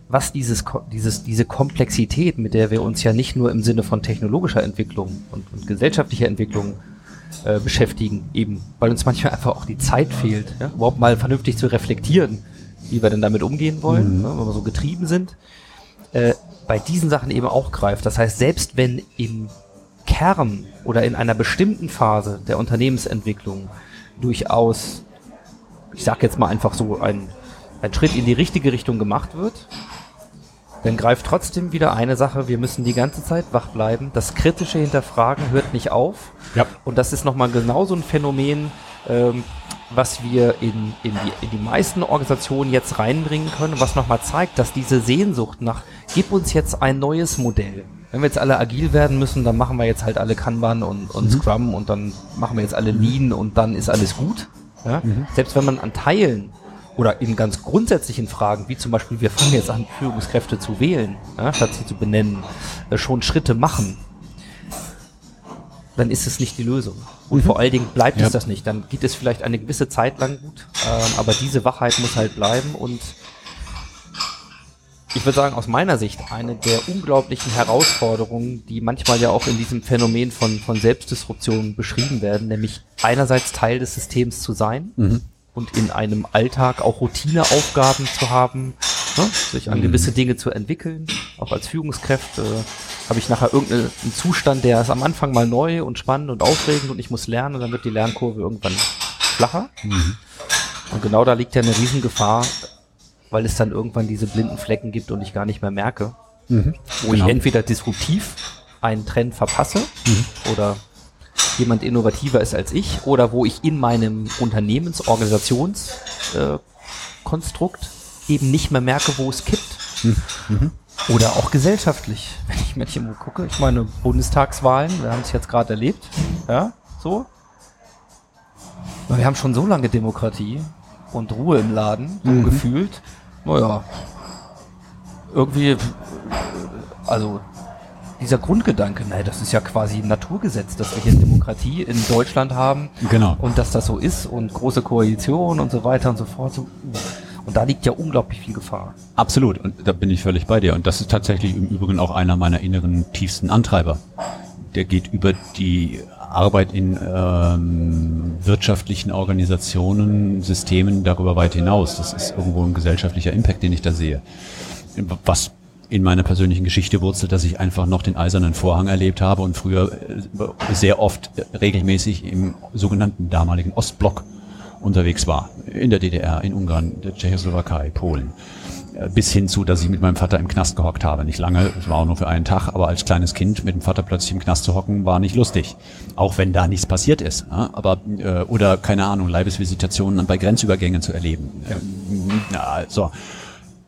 was dieses, dieses, diese Komplexität, mit der wir uns ja nicht nur im Sinne von technologischer Entwicklung und, und gesellschaftlicher Entwicklung äh, beschäftigen, eben, weil uns manchmal einfach auch die Zeit fehlt, ja, überhaupt mal vernünftig zu reflektieren, wie wir denn damit umgehen wollen, ne, wenn wir so getrieben sind. Äh, bei diesen Sachen eben auch greift. Das heißt, selbst wenn im Kern oder in einer bestimmten Phase der Unternehmensentwicklung durchaus, ich sag jetzt mal einfach so, ein, ein Schritt in die richtige Richtung gemacht wird, dann greift trotzdem wieder eine Sache, wir müssen die ganze Zeit wach bleiben. Das kritische Hinterfragen hört nicht auf. Ja. Und das ist nochmal genauso ein Phänomen, ähm, was wir in, in, die, in die meisten Organisationen jetzt reinbringen können, was nochmal zeigt, dass diese Sehnsucht nach, gib uns jetzt ein neues Modell. Wenn wir jetzt alle agil werden müssen, dann machen wir jetzt halt alle Kanban und, und Scrum und dann machen wir jetzt alle Lean und dann ist alles gut. Ja? Selbst wenn man an Teilen oder in ganz grundsätzlichen Fragen, wie zum Beispiel, wir fangen jetzt an, Führungskräfte zu wählen, ja, statt sie zu benennen, äh, schon Schritte machen, dann ist es nicht die Lösung. Und vor allen Dingen bleibt Ja. es das nicht. Dann geht es vielleicht eine gewisse Zeit lang gut, ähm, aber diese Wachheit muss halt bleiben und ich würde sagen, aus meiner Sicht eine der unglaublichen Herausforderungen, die manchmal ja auch in diesem Phänomen von, von Selbstdisruption beschrieben werden, nämlich einerseits Teil des Systems zu sein und in einem Alltag auch Routineaufgaben zu haben, ne, sich an gewisse Dinge zu entwickeln. Auch als Führungskräfte äh, habe ich nachher irgendeinen Zustand, der ist am Anfang mal neu und spannend und aufregend und ich muss lernen und dann wird die Lernkurve irgendwann flacher. Und genau da liegt ja eine Riesengefahr, weil es dann irgendwann diese blinden Flecken gibt und ich gar nicht mehr merke, wo ich Genau. entweder disruptiv einen Trend verpasse oder jemand innovativer ist als ich oder wo ich in meinem Unternehmensorganisationskonstrukt äh, Konstrukt eben nicht mehr merke, wo es kippt. Oder auch gesellschaftlich, wenn ich mir hier mal gucke. Ich meine, Bundestagswahlen, wir haben es jetzt gerade erlebt. Ja, so. Aber wir haben schon so lange Demokratie und Ruhe im Laden, so gefühlt. Naja, irgendwie, also dieser Grundgedanke, nein, das ist ja quasi ein Naturgesetz, dass wir hier Demokratie in Deutschland haben Genau. und dass das so ist und große Koalition und so weiter und so fort. So, Und da liegt ja unglaublich viel Gefahr. Absolut, und da bin ich völlig bei dir. Und das ist tatsächlich im Übrigen auch einer meiner inneren tiefsten Antreiber. Der geht über die Arbeit in ähm, wirtschaftlichen Organisationen, Systemen darüber weit hinaus. Das ist irgendwo ein gesellschaftlicher Impact, den ich da sehe. Was in meiner persönlichen Geschichte wurzelt, dass ich einfach noch den eisernen Vorhang erlebt habe und früher äh, sehr oft regelmäßig im sogenannten damaligen Ostblock unterwegs war. In der DDR, in Ungarn, der Tschechoslowakei, Polen. Äh, Bis hin zu, dass ich mit meinem Vater im Knast gehockt habe. Nicht lange, es war auch nur für einen Tag, aber als kleines Kind mit dem Vater plötzlich im Knast zu hocken, war nicht lustig. Auch wenn da nichts passiert ist. ja, Aber, äh, oder, keine Ahnung, Leibesvisitationen bei Grenzübergängen zu erleben. Ja, so.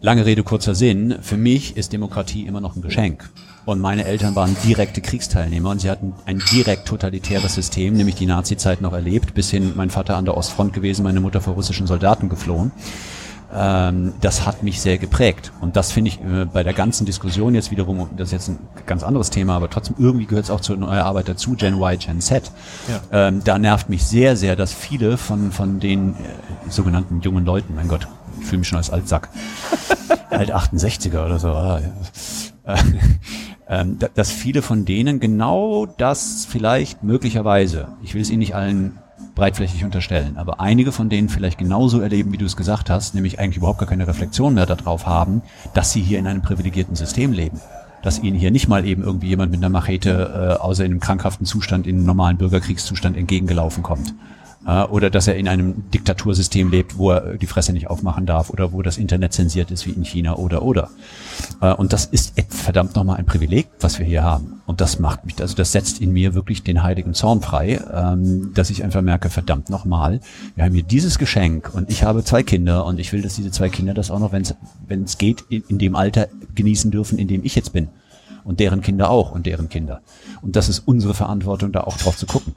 Lange Rede, kurzer Sinn. Für mich ist Demokratie immer noch ein Geschenk. Und meine Eltern waren direkte Kriegsteilnehmer und sie hatten ein direkt totalitäres System, nämlich die Nazi-Zeit noch erlebt, bis hin mein Vater an der Ostfront gewesen, meine Mutter vor russischen Soldaten geflohen. Ähm, das hat mich sehr geprägt. Und das finde ich äh, bei der ganzen Diskussion jetzt wiederum, das ist jetzt ein ganz anderes Thema, aber trotzdem irgendwie gehört es auch zur neuer Arbeit dazu, Gen Y, Gen Z. Ähm, da nervt mich sehr, sehr, dass viele von, von den äh, sogenannten jungen Leuten, mein Gott, ich fühle mich schon als Altsack, alt 68er oder so, ah, ja. Äh, ähm, da- dass viele von denen genau das vielleicht möglicherweise, ich will es ihnen nicht allen breitflächig unterstellen, aber einige von denen vielleicht genauso erleben, wie du es gesagt hast, nämlich eigentlich überhaupt gar keine Reflexion mehr darauf haben, dass sie hier in einem privilegierten System leben. Dass ihnen hier nicht mal eben irgendwie jemand mit einer Machete äh, außer in einem krankhaften Zustand, in einem normalen Bürgerkriegszustand entgegengelaufen kommt. Äh, oder dass er in einem Diktatursystem lebt, wo er die Fresse nicht aufmachen darf oder wo das Internet zensiert ist wie in China oder oder. Äh, und das ist verdammt nochmal ein Privileg, was wir hier haben. Und das macht mich, also das setzt in mir wirklich den heiligen Zorn frei, ähm, dass ich einfach merke, verdammt nochmal, wir haben hier dieses Geschenk und ich habe zwei Kinder und ich will, dass diese zwei Kinder das auch noch, wenn es geht, in, in dem Alter genießen dürfen, in dem ich jetzt bin. Und deren Kinder auch und deren Kinder. Und das ist unsere Verantwortung, da auch drauf zu gucken.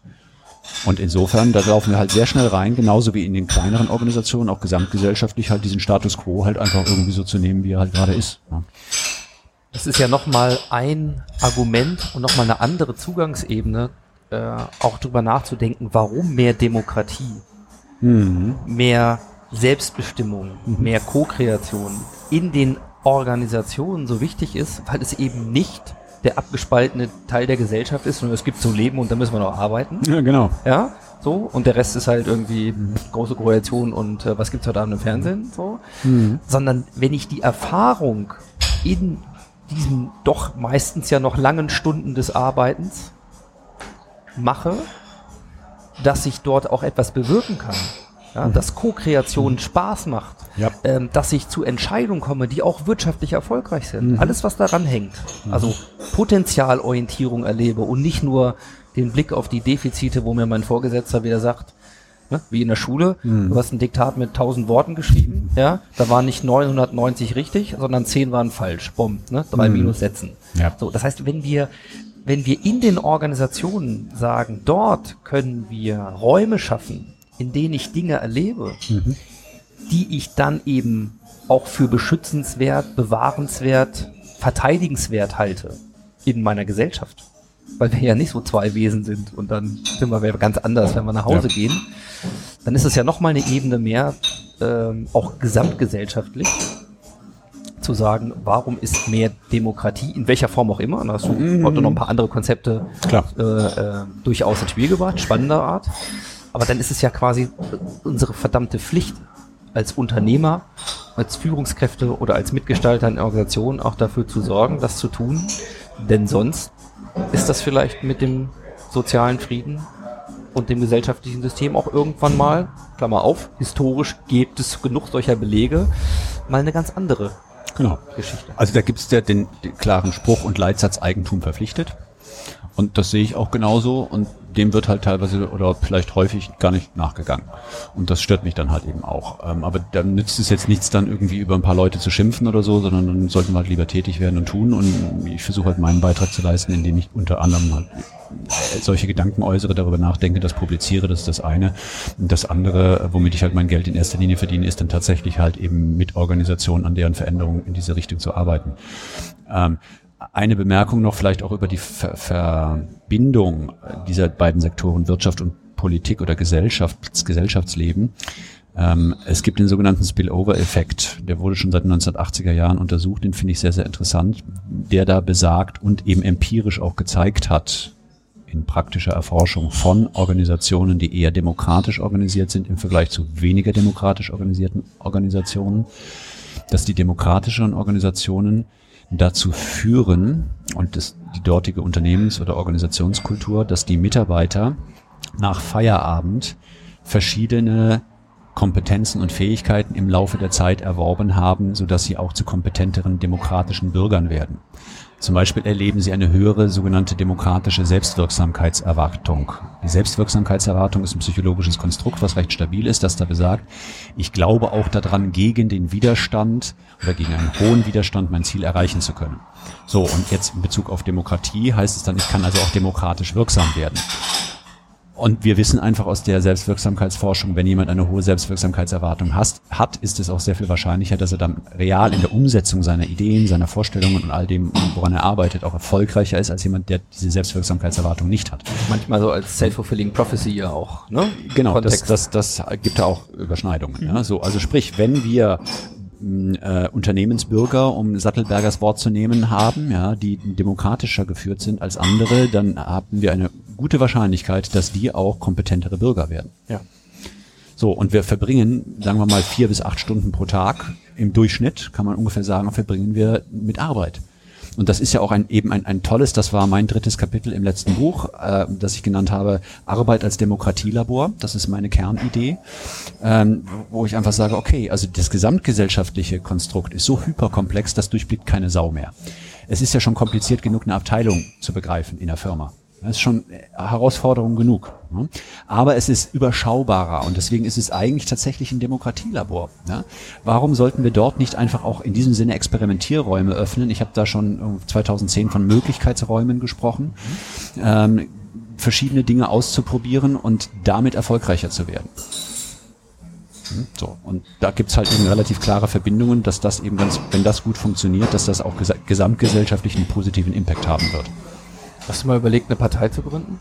Und insofern, da laufen wir halt sehr schnell rein, genauso wie in den kleineren Organisationen, auch gesamtgesellschaftlich halt diesen Status quo halt einfach irgendwie so zu nehmen, wie er halt gerade ist. Ja. Das ist ja nochmal ein Argument und nochmal eine andere Zugangsebene, äh, auch drüber nachzudenken, warum mehr Demokratie, mhm. mehr Selbstbestimmung, mhm. mehr Co-Kreation in den Organisationen so wichtig ist, weil es eben nicht der abgespaltene Teil der Gesellschaft ist, sondern es gibt so Leben und da müssen wir noch arbeiten. Ja, genau. Ja, so. Und der Rest ist halt irgendwie große Koalition und äh, was gibt's heute Abend im Fernsehen, so. Mhm. Sondern wenn ich die Erfahrung in diesen doch meistens ja noch langen Stunden des Arbeitens mache, dass ich dort auch etwas bewirken kann ja, mhm. dass Co-Kreation mhm. Spaß macht, ja. ähm, dass ich zu Entscheidungen komme, die auch wirtschaftlich erfolgreich sind. Mhm. Alles, was daran hängt. Mhm. Also Potenzialorientierung erlebe und nicht nur den Blick auf die Defizite, wo mir mein Vorgesetzter wieder sagt, ne, wie in der Schule, mhm. du hast ein Diktat mit 1000 Worten geschrieben, ja, da waren nicht 990 richtig, sondern 10 waren falsch, bumm, ne, drei mhm. Minus setzen. Ja. So, das heißt, wenn wir wenn wir in den Organisationen sagen, dort können wir Räume schaffen, in denen ich Dinge erlebe, mhm. die ich dann eben auch für beschützenswert, bewahrenswert, verteidigenswert halte in meiner Gesellschaft. Weil wir ja nicht so zwei Wesen sind und dann sind wir ganz anders, wenn wir nach Hause ja. gehen. Dann ist es ja nochmal eine Ebene mehr, ähm, auch gesamtgesellschaftlich, zu sagen, warum ist mehr Demokratie, in welcher Form auch immer, da hast du mhm. heute noch ein paar andere Konzepte äh, äh, durchaus ins Spiel gebracht, spannender Art. Aber dann ist es ja quasi unsere verdammte Pflicht als Unternehmer, als Führungskräfte oder als Mitgestalter in Organisationen auch dafür zu sorgen, das zu tun. Denn sonst ist das vielleicht mit dem sozialen Frieden und dem gesellschaftlichen System auch irgendwann mal, Klammer auf, historisch gibt es genug solcher Belege, mal eine ganz andere genau. Geschichte. Also da gibt es ja den, den klaren Spruch und Leitsatz Eigentum verpflichtet. Und das sehe ich auch genauso und dem wird halt teilweise oder vielleicht häufig gar nicht nachgegangen. Und das stört mich dann halt eben auch. Ähm, aber dann nützt es jetzt nichts, dann irgendwie über ein paar Leute zu schimpfen oder so, sondern dann sollten wir halt lieber tätig werden und tun. Und ich versuche halt meinen Beitrag zu leisten, indem ich unter anderem halt solche Gedanken äußere, darüber nachdenke, das publiziere, das ist das eine. Und das andere, womit ich halt mein Geld in erster Linie verdiene, ist dann tatsächlich halt eben mit Organisationen an deren Veränderung in diese Richtung zu arbeiten. Ähm, eine Bemerkung noch vielleicht auch über die Ver Verbindung dieser beiden Sektoren Wirtschaft und Politik oder Gesellschaft, Gesellschaftsleben. Ähm, es gibt den sogenannten Spillover-Effekt, der wurde schon seit den 1980er Jahren untersucht, den finde ich sehr, sehr interessant, der da besagt und eben empirisch auch gezeigt hat, in praktischer Erforschung von Organisationen, die eher demokratisch organisiert sind im Vergleich zu weniger demokratisch organisierten Organisationen, dass die demokratischen Organisationen dazu führen, und das, die dortige Unternehmens- oder Organisationskultur, dass die Mitarbeiter nach Feierabend verschiedene Kompetenzen und Fähigkeiten im Laufe der Zeit erworben haben, sodass sie auch zu kompetenteren demokratischen Bürgern werden. Zum Beispiel erleben sie eine höhere sogenannte demokratische Selbstwirksamkeitserwartung. Die Selbstwirksamkeitserwartung ist ein psychologisches Konstrukt, was recht stabil ist, das da besagt, ich glaube auch daran, gegen den Widerstand oder gegen einen hohen Widerstand mein Ziel erreichen zu können. So, und jetzt in Bezug auf Demokratie heißt es dann, ich kann also auch demokratisch wirksam werden. Und wir wissen einfach aus der Selbstwirksamkeitsforschung, wenn jemand eine hohe Selbstwirksamkeitserwartung hast, hat, ist es auch sehr viel wahrscheinlicher, dass er dann real in der Umsetzung seiner Ideen, seiner Vorstellungen und all dem, woran er arbeitet, auch erfolgreicher ist als jemand, der diese Selbstwirksamkeitserwartung nicht hat. Manchmal so als self-fulfilling prophecy ja auch. Ne? Genau, das, das, das gibt da auch Überschneidungen. Mhm. Ja? So, also sprich, wenn wir äh, Unternehmensbürger, um Sattelbergers Wort zu nehmen, haben, ja, die demokratischer geführt sind als andere, dann haben wir eine gute Wahrscheinlichkeit, dass die auch kompetentere Bürger werden. Ja. So, und wir verbringen, sagen wir mal, vier bis acht Stunden pro Tag im Durchschnitt, kann man ungefähr sagen, verbringen wir mit Arbeit. Und das ist ja auch ein, eben ein, ein tolles, das war mein drittes Kapitel im letzten Buch, äh, das ich genannt habe, Arbeit als Demokratielabor. Das ist meine Kernidee, ähm, wo ich einfach sage, okay, also das gesamtgesellschaftliche Konstrukt ist so hyperkomplex, das durchblickt keine Sau mehr. Es ist ja schon kompliziert genug, eine Abteilung zu begreifen in der Firma. Das ist schon Herausforderung genug. Ne? Aber es ist überschaubarer und deswegen ist es eigentlich tatsächlich ein Demokratielabor. Ne? Warum sollten wir dort nicht einfach auch in diesem Sinne Experimentierräume öffnen? Ich habe da schon 2010 von Möglichkeitsräumen gesprochen, ähm, verschiedene Dinge auszuprobieren und damit erfolgreicher zu werden. Hm? So, und da gibt's halt eben relativ klare Verbindungen, dass das eben ganz, wenn das gut funktioniert, dass das auch gesamtgesellschaftlich einen positiven Impact haben wird. Hast du mal überlegt, eine Partei zu gründen?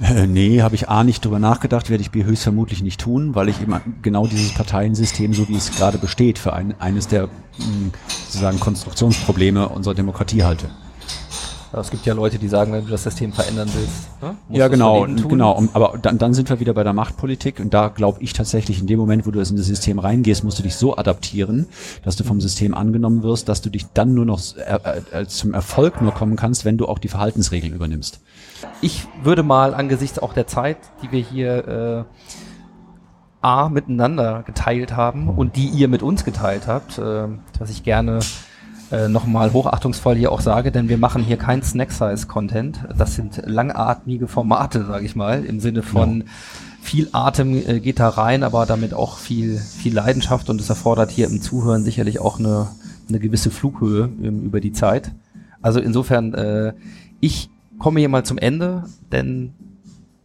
Äh, nee, habe ich A nicht drüber nachgedacht, werde ich B höchstvermutlich nicht tun, weil ich eben genau dieses Parteiensystem, so wie es gerade besteht, für ein, eines der hm, sozusagen Konstruktionsprobleme unserer Demokratie halte. Es gibt ja Leute, die sagen, wenn du das System verändern willst. Ne? Ja, genau, genau. Aber dann, dann sind wir wieder bei der Machtpolitik und da glaube ich tatsächlich, in dem Moment, wo du in das System reingehst, musst du dich so adaptieren, dass du vom System angenommen wirst, dass du dich dann nur noch äh, äh, zum Erfolg nur kommen kannst, wenn du auch die Verhaltensregeln übernimmst. Ich würde mal angesichts auch der Zeit, die wir hier äh, A miteinander geteilt haben und die ihr mit uns geteilt habt, äh, was ich gerne äh, nochmal hochachtungsvoll hier auch sage, denn wir machen hier kein Snack-Size-Content. Das sind langatmige Formate, sage ich mal, im Sinne von ja. viel Atem äh, geht da rein, aber damit auch viel, viel Leidenschaft und es erfordert hier im Zuhören sicherlich auch eine, eine gewisse Flughöhe ähm, über die Zeit. Also insofern, äh, ich komme hier mal zum Ende, denn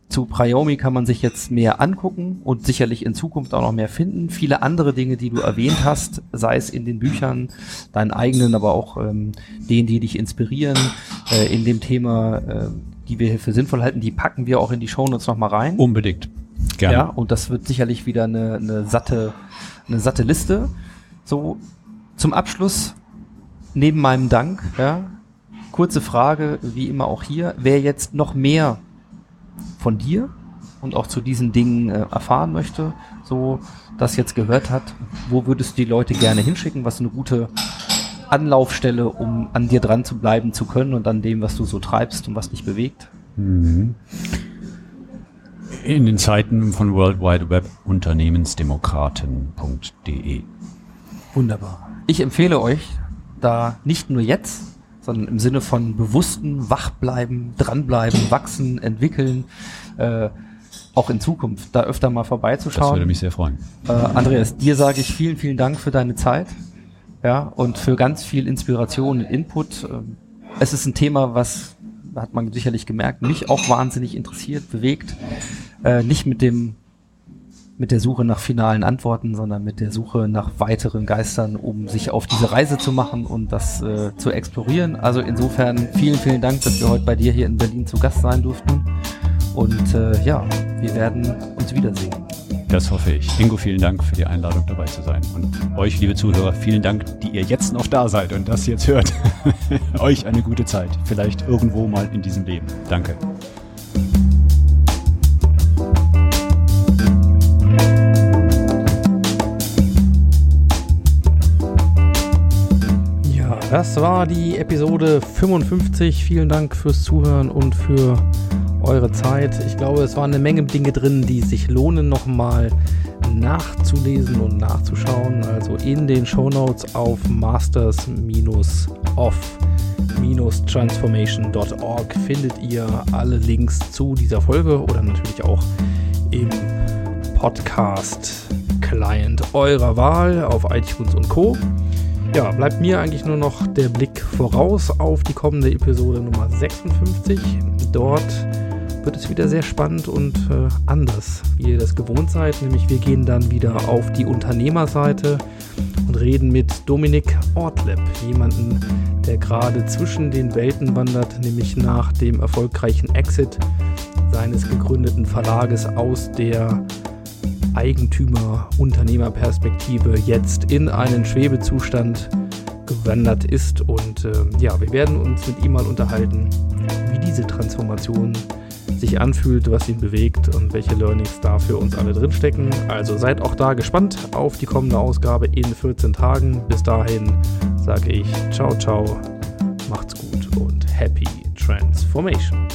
zu Priomi kann man sich jetzt mehr angucken und sicherlich in Zukunft auch noch mehr finden. Viele andere Dinge, die du erwähnt hast, sei es in den Büchern, deinen eigenen, aber auch ähm, denen, die dich inspirieren, äh, in dem Thema, äh, die wir hier für sinnvoll halten, die packen wir auch in die Shownotes nochmal rein. Unbedingt. Gerne. Ja, und das wird sicherlich wieder eine, eine satte, eine satte Liste. So, zum Abschluss, neben meinem Dank, ja, kurze Frage, wie immer auch hier, wer jetzt noch mehr von dir und auch zu diesen Dingen äh, erfahren möchte, so das jetzt gehört hat, wo würdest du die Leute gerne hinschicken? Was eine gute Anlaufstelle, um an dir dran zu bleiben zu können und an dem, was du so treibst und was dich bewegt? Mhm. In den Zeiten von World Wide Web Unternehmensdemokraten.de. Wunderbar. Ich empfehle euch, da nicht nur jetzt, sondern im Sinne von bewussten Wachbleiben, dranbleiben, wachsen, entwickeln, äh, auch in Zukunft da öfter mal vorbeizuschauen. Das würde mich sehr freuen. Äh, Andreas, dir sage ich vielen, vielen Dank für deine Zeit ja, und für ganz viel Inspiration und Input. Ähm, es ist ein Thema, was, hat man sicherlich gemerkt, mich auch wahnsinnig interessiert, bewegt. Äh, nicht mit dem mit der Suche nach finalen Antworten, sondern mit der Suche nach weiteren Geistern, um sich auf diese Reise zu machen und das äh, zu explorieren. Also insofern vielen, vielen Dank, dass wir heute bei dir hier in Berlin zu Gast sein durften. Und äh, ja, wir werden uns wiedersehen. Das hoffe ich. Ingo, vielen Dank für die Einladung dabei zu sein. Und euch, liebe Zuhörer, vielen Dank, die ihr jetzt noch da seid und das jetzt hört. euch eine gute Zeit. Vielleicht irgendwo mal in diesem Leben. Danke. Das war die Episode 55. Vielen Dank fürs Zuhören und für eure Zeit. Ich glaube, es waren eine Menge Dinge drin, die sich lohnen, nochmal nachzulesen und nachzuschauen. Also in den Show Notes auf masters-off-transformation.org findet ihr alle Links zu dieser Folge oder natürlich auch im Podcast-Client eurer Wahl auf iTunes und Co. Ja, bleibt mir eigentlich nur noch der Blick voraus auf die kommende Episode Nummer 56. Dort wird es wieder sehr spannend und äh, anders, wie ihr das gewohnt seid. Nämlich wir gehen dann wieder auf die Unternehmerseite und reden mit Dominik Ortleb, jemanden, der gerade zwischen den Welten wandert, nämlich nach dem erfolgreichen Exit seines gegründeten Verlages aus der Eigentümer-Unternehmerperspektive jetzt in einen Schwebezustand gewandert ist. Und äh, ja, wir werden uns mit ihm mal unterhalten, wie diese Transformation sich anfühlt, was ihn bewegt und welche Learnings da für uns alle drinstecken. Also seid auch da gespannt auf die kommende Ausgabe in 14 Tagen. Bis dahin sage ich ciao, ciao, Macht's gut und happy Transformation.